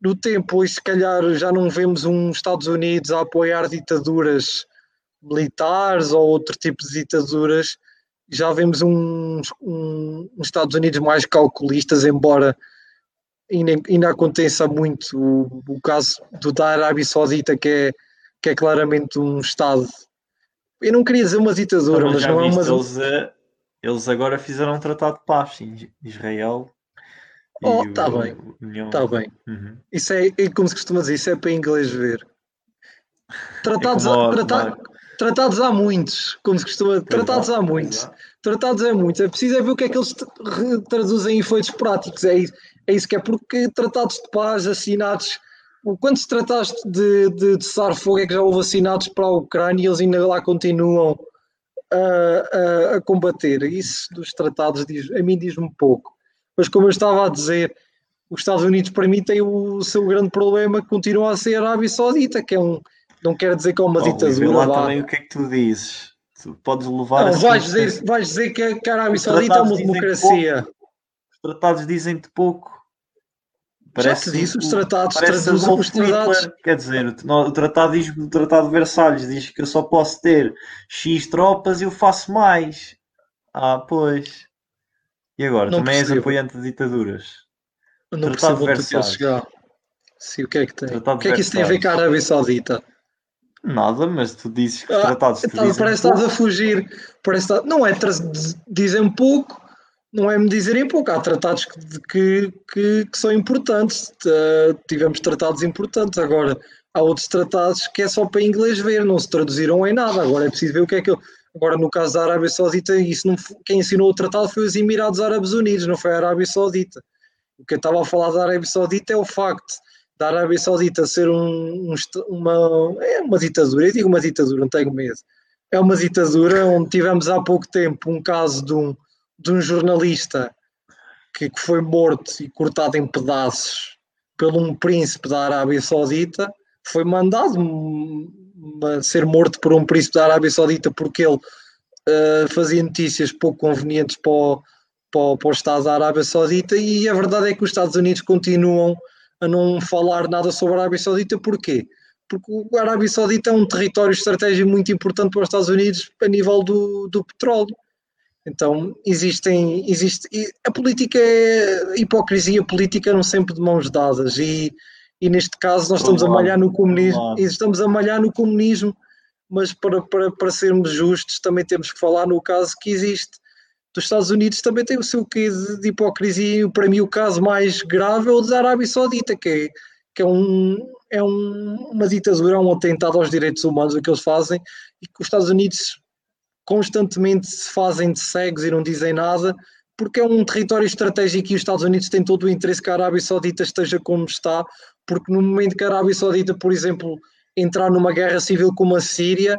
Speaker 2: no tempo. E se calhar já não vemos uns Estados Unidos a apoiar ditaduras militares ou outro tipo de ditaduras. Já vemos uns, um, uns Estados Unidos mais calculistas, embora ainda, ainda aconteça muito o, o caso do da Arábia Saudita, que é, que é claramente um Estado. Eu não queria dizer uma ditadura, mas, mas não é uma.
Speaker 1: Eles, eles agora fizeram um tratado de paz em Israel.
Speaker 2: Oh, está bem. Está bem. Uhum. Isso é, é, como se costuma dizer, isso é para inglês ver. Tratados, é há, trata, tratados há muitos, como se costuma. Tratados há muitos. Tratados é muitos. É preciso é ver o que é que eles traduzem em efeitos práticos. É. É isso que é porque tratados de paz assinados. Quando se trataste de, de, de cessar fogo, é que já houve assinados para a Ucrânia e eles ainda lá continuam a, a, a combater. Isso dos tratados diz, a mim diz-me pouco. Mas como eu estava a dizer, os Estados Unidos para mim têm o seu grande problema que continua a ser a Arábia Saudita, que é um. Não quer dizer que é uma oh, ditadura.
Speaker 1: Lá também o que é que tu dizes? Tu podes levar
Speaker 2: não, vais, dizer, vais dizer que a Arábia Saudita é uma democracia.
Speaker 1: Os tratados dizem-te pouco.
Speaker 2: Parece te disse, os tratados traduzem os tratados.
Speaker 1: Quer dizer, o tratado diz o tratado de Versalhes diz que eu só posso ter X tropas e eu faço mais. Ah, pois. E agora? Não Também percebo. és apoiante de ditaduras?
Speaker 2: Não tratado percebo onde tu chegar. Sim, o que é que tem? Tratado o que é que isso tem a ver com a Arábia Saudita?
Speaker 1: Nada, mas tu dizes que os ah, tratados
Speaker 2: então, parece que estás a fugir. Parece não é, dizem pouco, não é me dizerem pouco, há tratados que, que, que, que são importantes, uh, tivemos tratados importantes, agora há outros tratados que é só para inglês ver, não se traduziram em nada, agora é preciso ver o que é que eu... Agora, no caso da Arábia Saudita, isso não, quem assinou o tratado foi os Emirados Árabes Unidos, não foi a Arábia Saudita. O que eu estava a falar da Arábia Saudita é o facto da Arábia Saudita ser um, um, uma, é uma ditadura, eu digo uma ditadura, não tenho medo. É uma ditadura onde tivemos há pouco tempo um caso de um, de um jornalista que, que foi morto e cortado em pedaços por um príncipe da Arábia Saudita, foi mandado ser morto por um príncipe da Arábia Saudita porque ele uh, fazia notícias pouco convenientes para o, para, para o Estado da Arábia Saudita e a verdade é que os Estados Unidos continuam a não falar nada sobre a Arábia Saudita, porquê? Porque a Arábia Saudita é um território estratégico muito importante para os Estados Unidos a nível do, do petróleo. Então, existem, existe, a política é, a hipocrisia política não sempre de mãos dadas. E, e neste caso nós estamos a malhar no comunismo, estamos a malhar no comunismo, mas para, para, para sermos justos também temos que falar no caso que existe. Dos Estados Unidos também tem o seu quê de, de hipocrisia para mim o caso mais grave é o da Arábia Saudita, que é, que é, um, é um, uma ditadura, um atentado aos direitos humanos o que eles fazem e que os Estados Unidos constantemente se fazem de cegos e não dizem nada, porque é um território estratégico e os Estados Unidos têm todo o interesse que a Arábia Saudita esteja como está, porque no momento que a Arábia Saudita, por exemplo, entrar numa guerra civil como a Síria,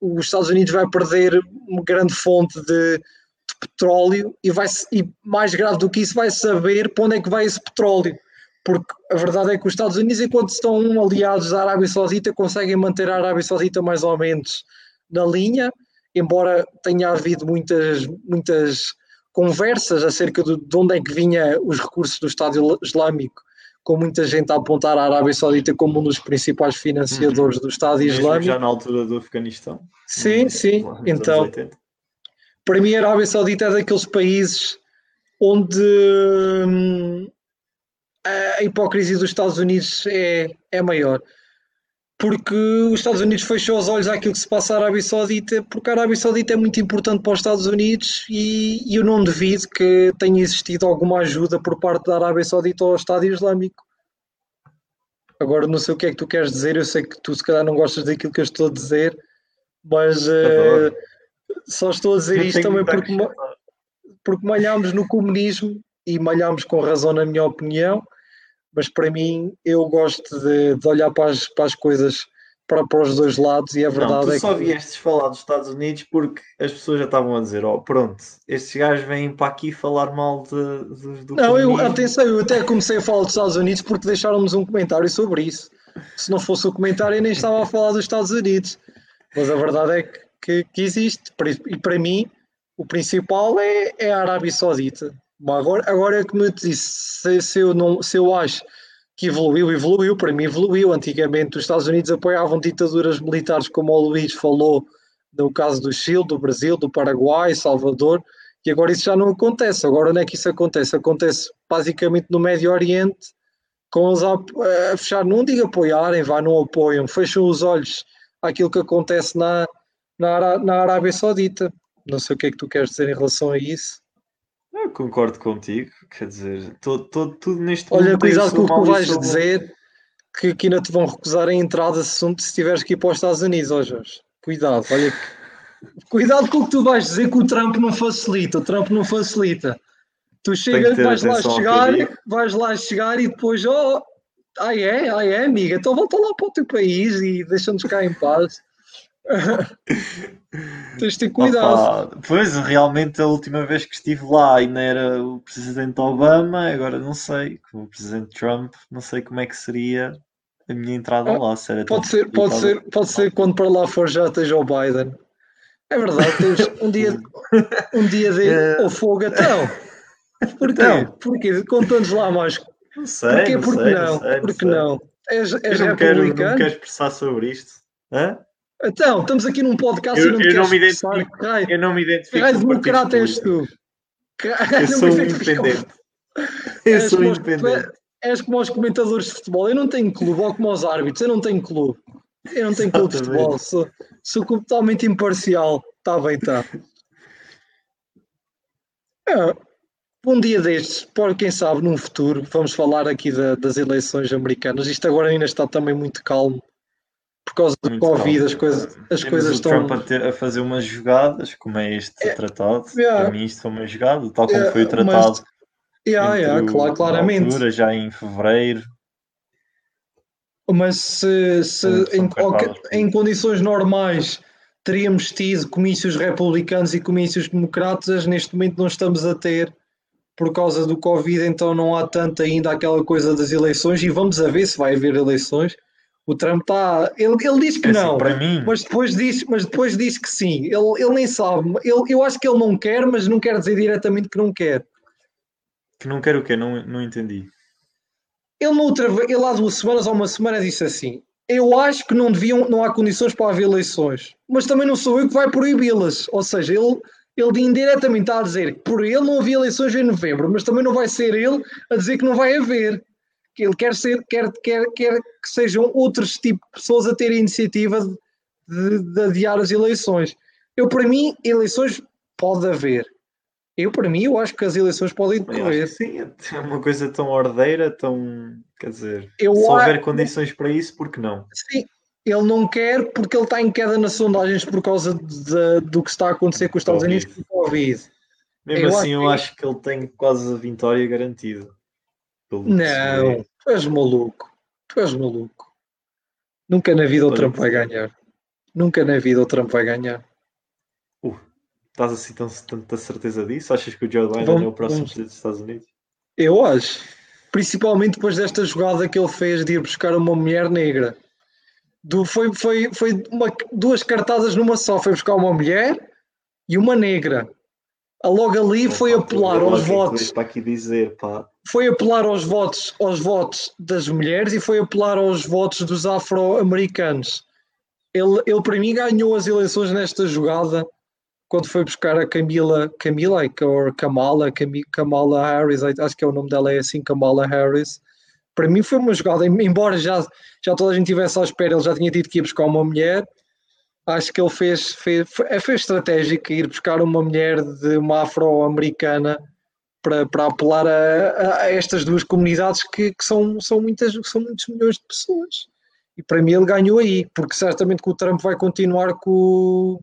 Speaker 2: os Estados Unidos vai perder uma grande fonte de, de petróleo e, vai, e mais grave do que isso, vai saber para onde é que vai esse petróleo. Porque a verdade é que os Estados Unidos, enquanto estão aliados à Arábia Saudita, conseguem manter a Arábia Saudita mais ou menos na linha, embora tenha havido muitas, muitas conversas acerca de, de onde é que vinha os recursos do Estado Islâmico, com muita gente a apontar a Arábia Saudita como um dos principais financiadores uhum. do Estado Islâmico.
Speaker 1: Já na altura do Afeganistão.
Speaker 2: Sim, sim. Então, para mim, a Arábia Saudita é daqueles países onde hum, a hipocrisia dos Estados Unidos é, é maior porque os Estados Unidos fechou os olhos àquilo que se passa na Arábia Saudita, porque a Arábia Saudita é muito importante para os Estados Unidos e, e eu não devido que tenha existido alguma ajuda por parte da Arábia Saudita ao Estado Islâmico. Agora não sei o que é que tu queres dizer, eu sei que tu se calhar não gostas daquilo que eu estou a dizer, mas uh, só estou a dizer isto também porque, porque malhámos no comunismo e malhámos com razão na minha opinião mas para mim eu gosto de, de olhar para as, para as coisas para, para os dois lados e a verdade não, tu
Speaker 1: é
Speaker 2: só
Speaker 1: que... viestes falar dos Estados Unidos porque as pessoas já estavam a dizer, oh pronto, estes gajos vêm para aqui falar mal de, de, do
Speaker 2: Não, eu, atenção, eu até comecei a falar dos Estados Unidos porque deixaram-nos um comentário sobre isso. Se não fosse o comentário eu nem estava a falar dos Estados Unidos. Mas a verdade é que, que, que existe. E para mim o principal é, é a Arábia Saudita. Agora, agora é como eu disse, se, se, eu não, se eu acho que evoluiu, evoluiu, para mim evoluiu. Antigamente os Estados Unidos apoiavam ditaduras militares, como o Luís falou, no caso do Chile, do Brasil, do Paraguai, Salvador, e agora isso já não acontece. Agora onde é que isso acontece? Acontece basicamente no Médio Oriente, com os a, a fechar, não digo apoiarem, vá, não apoiam, fecham os olhos àquilo que acontece na, na, na Arábia Saudita. Não sei o que é que tu queres dizer em relação a isso.
Speaker 1: Eu concordo contigo, quer dizer, todo, todo, tudo neste
Speaker 2: Olha, cuidado com o que tu vais dizer, que, que ainda te vão recusar a entrada se, se tiveres que ir para os Estados Unidos, ó Jorge. Cuidado, olha. cuidado com o que tu vais dizer que o Trump não facilita, o Trump não facilita. Tu chegas, vais lá chegar, vais lá chegar e depois, oh, ah é, ah é, amiga, então volta lá para o teu país e deixa-nos cá em paz. (laughs) Tens de ter cuidado.
Speaker 1: Opa, pois, realmente a última vez que estive lá ainda era o presidente Obama, agora não sei, com o presidente Trump, não sei como é que seria a minha entrada ah, lá. Se
Speaker 2: pode ser, pode ser, pode ser quando para lá for já esteja o Biden. É verdade, tens um dia, um dia de (laughs) é... o fogo então. Porquê? Então, Porquê? Conta-nos lá mais.
Speaker 1: Não sei. Porquê?
Speaker 2: Não Porque
Speaker 1: sei,
Speaker 2: não?
Speaker 1: sei,
Speaker 2: Porque não? não? És, és
Speaker 1: eu não quero, não quero expressar sobre isto. Hã?
Speaker 2: Então, estamos aqui num podcast
Speaker 1: eu,
Speaker 2: e não
Speaker 1: eu
Speaker 2: não
Speaker 1: me identifico, eu não me identifico.
Speaker 2: Raio democrata és tu.
Speaker 1: Eu (laughs) sou independente. (laughs) Eu sou independente.
Speaker 2: És como os comentadores de futebol. Eu não tenho clube, ou como os árbitros. Eu não tenho clube. Eu não tenho clube de futebol. Sou, sou totalmente imparcial. Está bem, está. É, um dia destes, por quem sabe, num futuro, vamos falar aqui da, das eleições americanas. Isto agora ainda está também muito calmo por causa do Muito Covid, as coisas, as coisas estão.
Speaker 1: Trump a, ter, a, fazer umas jogadas, como é este é, tratado. Yeah. Para mim, isto foi uma jogada, tal como yeah, foi o tratado. Mas,
Speaker 2: yeah, yeah, claro, claramente.
Speaker 1: Altura, já em fevereiro.
Speaker 2: Mas se, se em, qualquer, em condições normais teríamos tido comícios republicanos e comícios democratas, neste momento não estamos a ter por causa do Covid, então não há tanto ainda aquela coisa das eleições e vamos a ver se vai haver eleições o Trump está. Ele, ele diz que é assim, não,
Speaker 1: mim...
Speaker 2: mas, depois diz, mas depois diz que sim. Ele, ele nem sabe. Ele, eu acho que ele não quer, mas não quer dizer diretamente que não quer.
Speaker 1: Que não quer o quê? Não, não entendi.
Speaker 2: Ele, outra, ele há duas semanas ou uma semana disse assim: Eu acho que não deviam, não há condições para haver eleições, mas também não sou eu que vai proibi-las. Ou seja, ele, ele indiretamente está a dizer que por ele não havia eleições em novembro, mas também não vai ser ele a dizer que não vai haver que ele quer ser, quer, quer, quer que sejam outros tipos de pessoas a ter a iniciativa de, de, de adiar as eleições. Eu, para mim, eleições pode haver. Eu, para mim, eu acho que as eleições podem decorrer.
Speaker 1: Sim, é uma coisa tão ordeira, tão. Quer dizer, eu se houver acho... condições para isso, por que não?
Speaker 2: Sim, ele não quer porque ele está em queda nas sondagens por causa de, do que está a acontecer com os Estados Unidos o Covid.
Speaker 1: Mesmo eu assim, acho eu acho que ele tem quase a vitória garantida.
Speaker 2: Não, tu és maluco. Tu és maluco. Nunca na vida o Trump vai ganhar. Nunca na vida o Trump vai ganhar.
Speaker 1: Uh, estás assim tão tanta certeza disso? Achas que o Joe Biden
Speaker 2: Vamos-
Speaker 1: é o próximo
Speaker 2: vamos-
Speaker 1: presidente dos Estados Unidos?
Speaker 2: Eu acho. Principalmente depois desta jogada que ele fez de ir buscar uma mulher negra. Do, foi foi, foi uma- duas cartadas numa só. Foi buscar uma mulher e uma negra. Logo ali foi apelar aos
Speaker 1: é
Speaker 2: votos.
Speaker 1: para aqui dizer, pá.
Speaker 2: Foi apelar aos votos, aos votos das mulheres e foi apelar aos votos dos afro-americanos. Ele, ele, para mim, ganhou as eleições nesta jogada quando foi buscar a Camila, Camila ou Kamala, Kamala Harris, acho que é o nome dela, é assim, Kamala Harris. Para mim foi uma jogada, embora já, já toda a gente estivesse à espera, ele já tinha tido que ir buscar uma mulher. Acho que ele fez, fez, foi, foi estratégico ir buscar uma mulher de uma afro-americana para, para apelar a, a estas duas comunidades que, que são, são, muitas, são muitos milhões de pessoas. E para mim ele ganhou aí, porque certamente que o Trump vai continuar com o.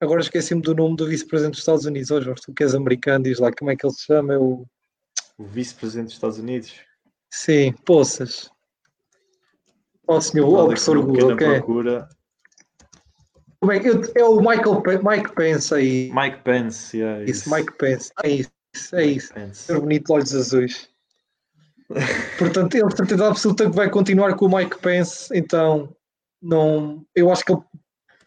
Speaker 2: Agora esqueci-me do nome do vice-presidente dos Estados Unidos. Oh, Jorge, tu que és americano, diz lá como é que ele se chama. É o...
Speaker 1: O vice-presidente dos Estados Unidos.
Speaker 2: Sim, Poças. Oh, senhor, oh,
Speaker 1: que
Speaker 2: professor Google, é?
Speaker 1: procura.
Speaker 2: Como é, que- eu- é o Michael Mike Pence aí.
Speaker 1: Mike Pence, yeah,
Speaker 2: Isso, Mike Pence. É isso, é isso. Ser bonito de olhos azuis. Portanto, ele de certeza absoluta que vai continuar com o Mike Pence, então não, eu acho que ele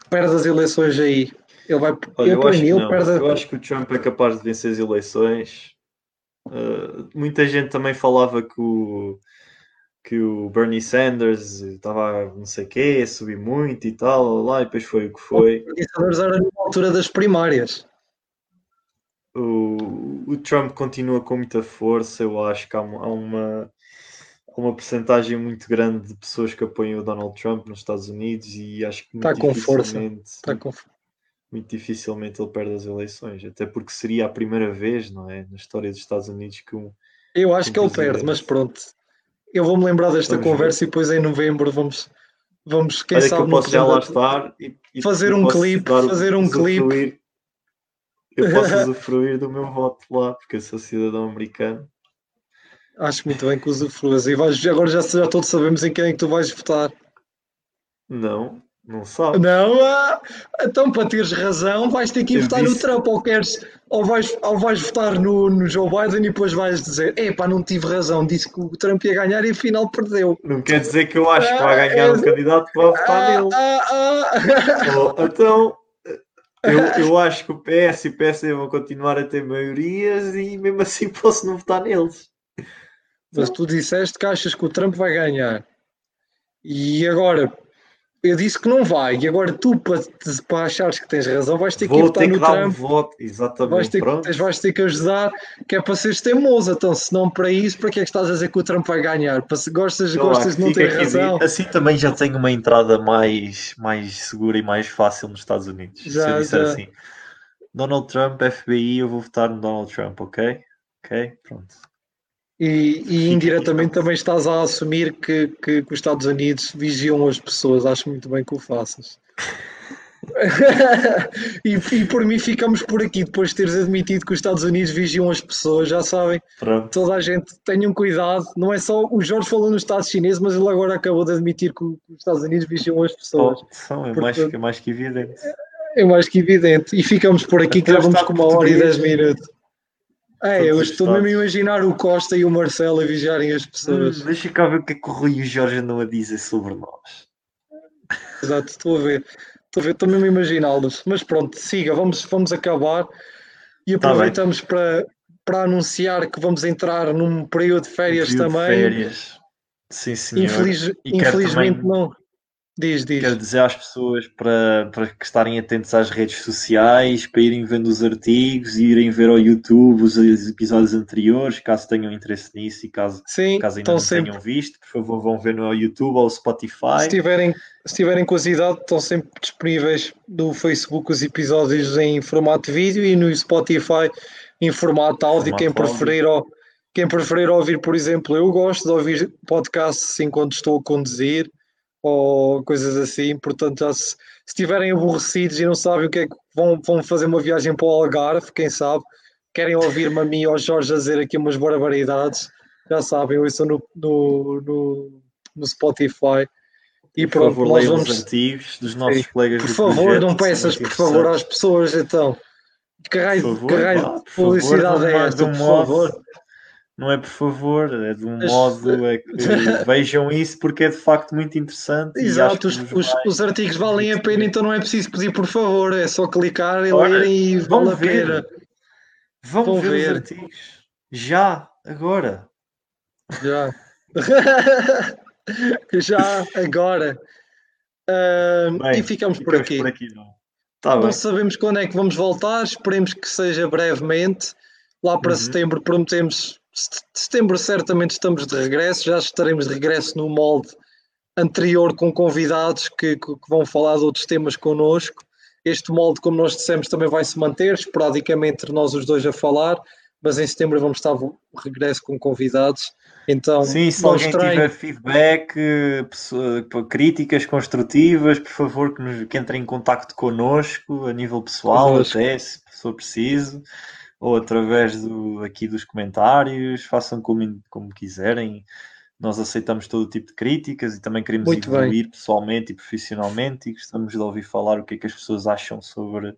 Speaker 2: perde as eleições aí. Ele vai,
Speaker 1: Olha,
Speaker 2: eu,
Speaker 1: acho
Speaker 2: mim,
Speaker 1: que
Speaker 2: ele perde.
Speaker 1: eu acho que o Trump é capaz de vencer as eleições. Uh, muita gente também falava que o, que o Bernie Sanders estava não sei o quê, a subir muito e tal, lá, e depois foi o que foi.
Speaker 2: Bernie Sanders era na altura das primárias.
Speaker 1: O, o Trump continua com muita força, eu acho que há uma, há uma, uma percentagem muito grande de pessoas que apoiam o Donald Trump nos Estados Unidos e acho que muito
Speaker 2: Está com força.
Speaker 1: dificilmente-
Speaker 2: Está com...
Speaker 1: muito dificilmente ele perde as eleições, até porque seria a primeira vez, não é, na história dos Estados Unidos que um
Speaker 2: Eu acho
Speaker 1: Com
Speaker 2: que ele perde, mas pronto. Eu vou-me lembrar desta
Speaker 1: Vamos ver.
Speaker 2: conversa e depois em novembro vamos, vamos quem
Speaker 1: Olha que
Speaker 2: sabe,
Speaker 1: eu
Speaker 2: no
Speaker 1: posso já lá estar e, e-
Speaker 2: Fazer um clipe, fazer um clipe.
Speaker 1: Eu posso (laughs) usufruir do meu voto lá, porque eu sou cidadão americano.
Speaker 2: Acho muito bem que usufruas. E vais, agora já, já todos sabemos em quem é que tu vais votar.
Speaker 1: Não, não sabe.
Speaker 2: Não, ah, então para teres razão, vais ter que ir
Speaker 1: Eu
Speaker 2: votar no
Speaker 1: disse-
Speaker 2: Trump ou queres, ou vais, ou vais votar no, no Joe Biden e depois vais dizer, epá, não tive razão, disse que o Trump ia ganhar e afinal perdeu.
Speaker 1: Não quer dizer que eu acho que vai
Speaker 2: Ah,
Speaker 1: ganhar
Speaker 2: é-
Speaker 1: um candidato que vai votar
Speaker 2: Ah,
Speaker 1: nele.
Speaker 2: ah, ah.
Speaker 1: Oh, então, eu, eu acho que o PS e o PSD vão continuar a ter maiorias e mesmo assim (laughs) posso não votar neles.
Speaker 2: Mas tu disseste que achas que o Trump vai ganhar. E agora, eu disse que não vai. E agora tu, para, para achares que tens razão, vais ter que ir
Speaker 1: Vou
Speaker 2: votar
Speaker 1: ter que
Speaker 2: no
Speaker 1: dar um
Speaker 2: Trump.
Speaker 1: voto,
Speaker 2: Vais
Speaker 1: exatamente.
Speaker 2: ter,
Speaker 1: Pronto.
Speaker 2: que, vais ter que ajudar, que é para seres teimoso. Então, se não para isso, para que é que estás a dizer que o Trump vai ganhar? Para se gostas, gostas de não ter
Speaker 1: aqui
Speaker 2: razão.
Speaker 1: Assim também já tenho uma entrada mais, mais segura e mais fácil nos Estados Unidos. Se
Speaker 2: Já,
Speaker 1: eu disser
Speaker 2: já.
Speaker 1: assim, Donald Trump, FBI, eu vou votar no Donald Trump, ok? Ok? Pronto.
Speaker 2: E, e indiretamente também estás a assumir que, que, que os Estados Unidos vigiam as pessoas. Acho muito bem que o faças. (laughs) e, e por mim ficamos por aqui, depois de teres admitido que os Estados Unidos vigiam as pessoas, já sabem,
Speaker 1: Pronto.
Speaker 2: toda a gente tenham cuidado. Não é só o Jorge falou no Estado chinês, mas ele agora acabou de admitir que os Estados Unidos vigiam as pessoas.
Speaker 1: Oh, são, é, mais,
Speaker 2: Portanto-
Speaker 1: é mais que evidente.
Speaker 2: É mais que evidente. E ficamos por aqui, que já vamos com uma hora e dez minutos. É, eu estou mesmo a imaginar o Costa e o Marcelo a vigiarem as pessoas.
Speaker 1: Hum, deixa cá ver o que é que o Rui e o Jorge andam a dizer sobre nós.
Speaker 2: Exato, estou a ver. Estou a ver, estou mesmo a imaginá-los. Mas pronto, siga, vamos, vamos acabar e
Speaker 1: Tá
Speaker 2: aproveitamos para, para anunciar que vamos entrar num período de férias
Speaker 1: Um período de
Speaker 2: também.
Speaker 1: Férias. Sim, senhor.
Speaker 2: Infeliz- infelizmente
Speaker 1: também-
Speaker 2: não. Diz, diz.
Speaker 1: Quero dizer às pessoas para, para que estarem atentos às redes sociais, para irem vendo os artigos, irem ver ao YouTube os, os episódios anteriores, caso tenham interesse nisso e caso,
Speaker 2: Sim,
Speaker 1: caso ainda não
Speaker 2: sempre.
Speaker 1: tenham visto, por favor vão ver no YouTube ou Spotify.
Speaker 2: Se tiverem, se tiverem curiosidade, estão sempre disponíveis no Facebook os episódios em formato vídeo e no Spotify em formato áudio.
Speaker 1: Formato
Speaker 2: quem,
Speaker 1: áudio.
Speaker 2: preferir, ou- quem preferir ouvir, por exemplo, eu gosto de ouvir podcasts enquanto estou a conduzir ou coisas assim. Portanto, já se, se estiverem aborrecidos e não sabem o que é que vão, vão fazer uma viagem para o Algarve, quem sabe, querem ouvir-me a mim ou Jorge a dizer aqui umas barbaridades, já sabem, eu estou no, no, no, no Spotify
Speaker 1: E por pronto, favor, leiam vamos... os artigos dos nossos Sim. colegas
Speaker 2: Por favor, projeto, não peças, por favor, às pessoas então. Que raio, que raio de publicidade favor, é esta, por favor?
Speaker 1: Não é por favor, é de um As... modo é (laughs) que vejam isso porque é de facto muito interessante.
Speaker 2: Exato, os, os, os, artigos valem a pena, então não é preciso pedir por favor, é só clicar e ler e vale a pena.
Speaker 1: Vão, vão ver, ver os artigos. Já, agora.
Speaker 2: Já. (laughs) (laughs) Já, agora. Uh, Bem, e ficamos por aqui. Por aqui não. Tá não sabemos quando é que vamos voltar, esperemos que seja brevemente. Lá para uhum. setembro prometemos. Setembro certamente estamos de regresso, já estaremos de regresso no molde anterior com convidados que, que vão falar de outros temas connosco. Este molde, como nós dissemos, também vai se manter, esporadicamente entre nós os dois a falar, mas em setembro vamos estar de regresso com convidados. Então,
Speaker 1: Sim, se alguém tiver feedback, críticas construtivas, por favor que, nos, que entre em contato connosco a nível pessoal, até se for preciso, ou através do, aqui dos comentários, façam como, como quiserem. Nós aceitamos todo tipo de críticas e também queremos Muito evoluir bem. pessoalmente e profissionalmente e gostamos de ouvir falar o que é que as pessoas acham sobre,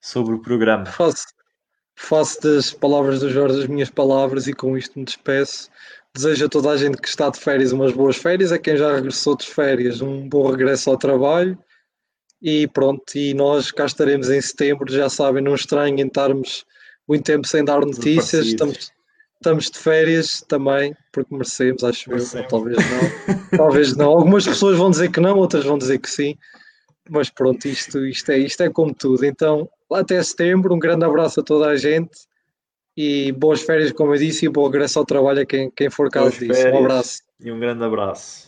Speaker 1: sobre o programa.
Speaker 2: Faço, faço das palavras do Jorge as minhas palavras e com isto me despeço. Desejo a toda a gente que está de férias umas boas férias, a quem já regressou de férias um bom regresso ao trabalho e pronto, e nós cá estaremos em setembro, já sabem, não estranhem estarmos muito tempo sem dar notícias, estamos, estamos de férias também, porque merecemos, acho eu, talvez não, (laughs) talvez não, algumas pessoas vão dizer que não, outras vão dizer que sim, mas pronto, isto, isto, é, isto é como tudo, então até setembro, um grande abraço a toda a gente e boas férias, como eu disse, e bom regresso ao trabalho a quem, quem for caso disso. Um abraço.
Speaker 1: E um grande abraço.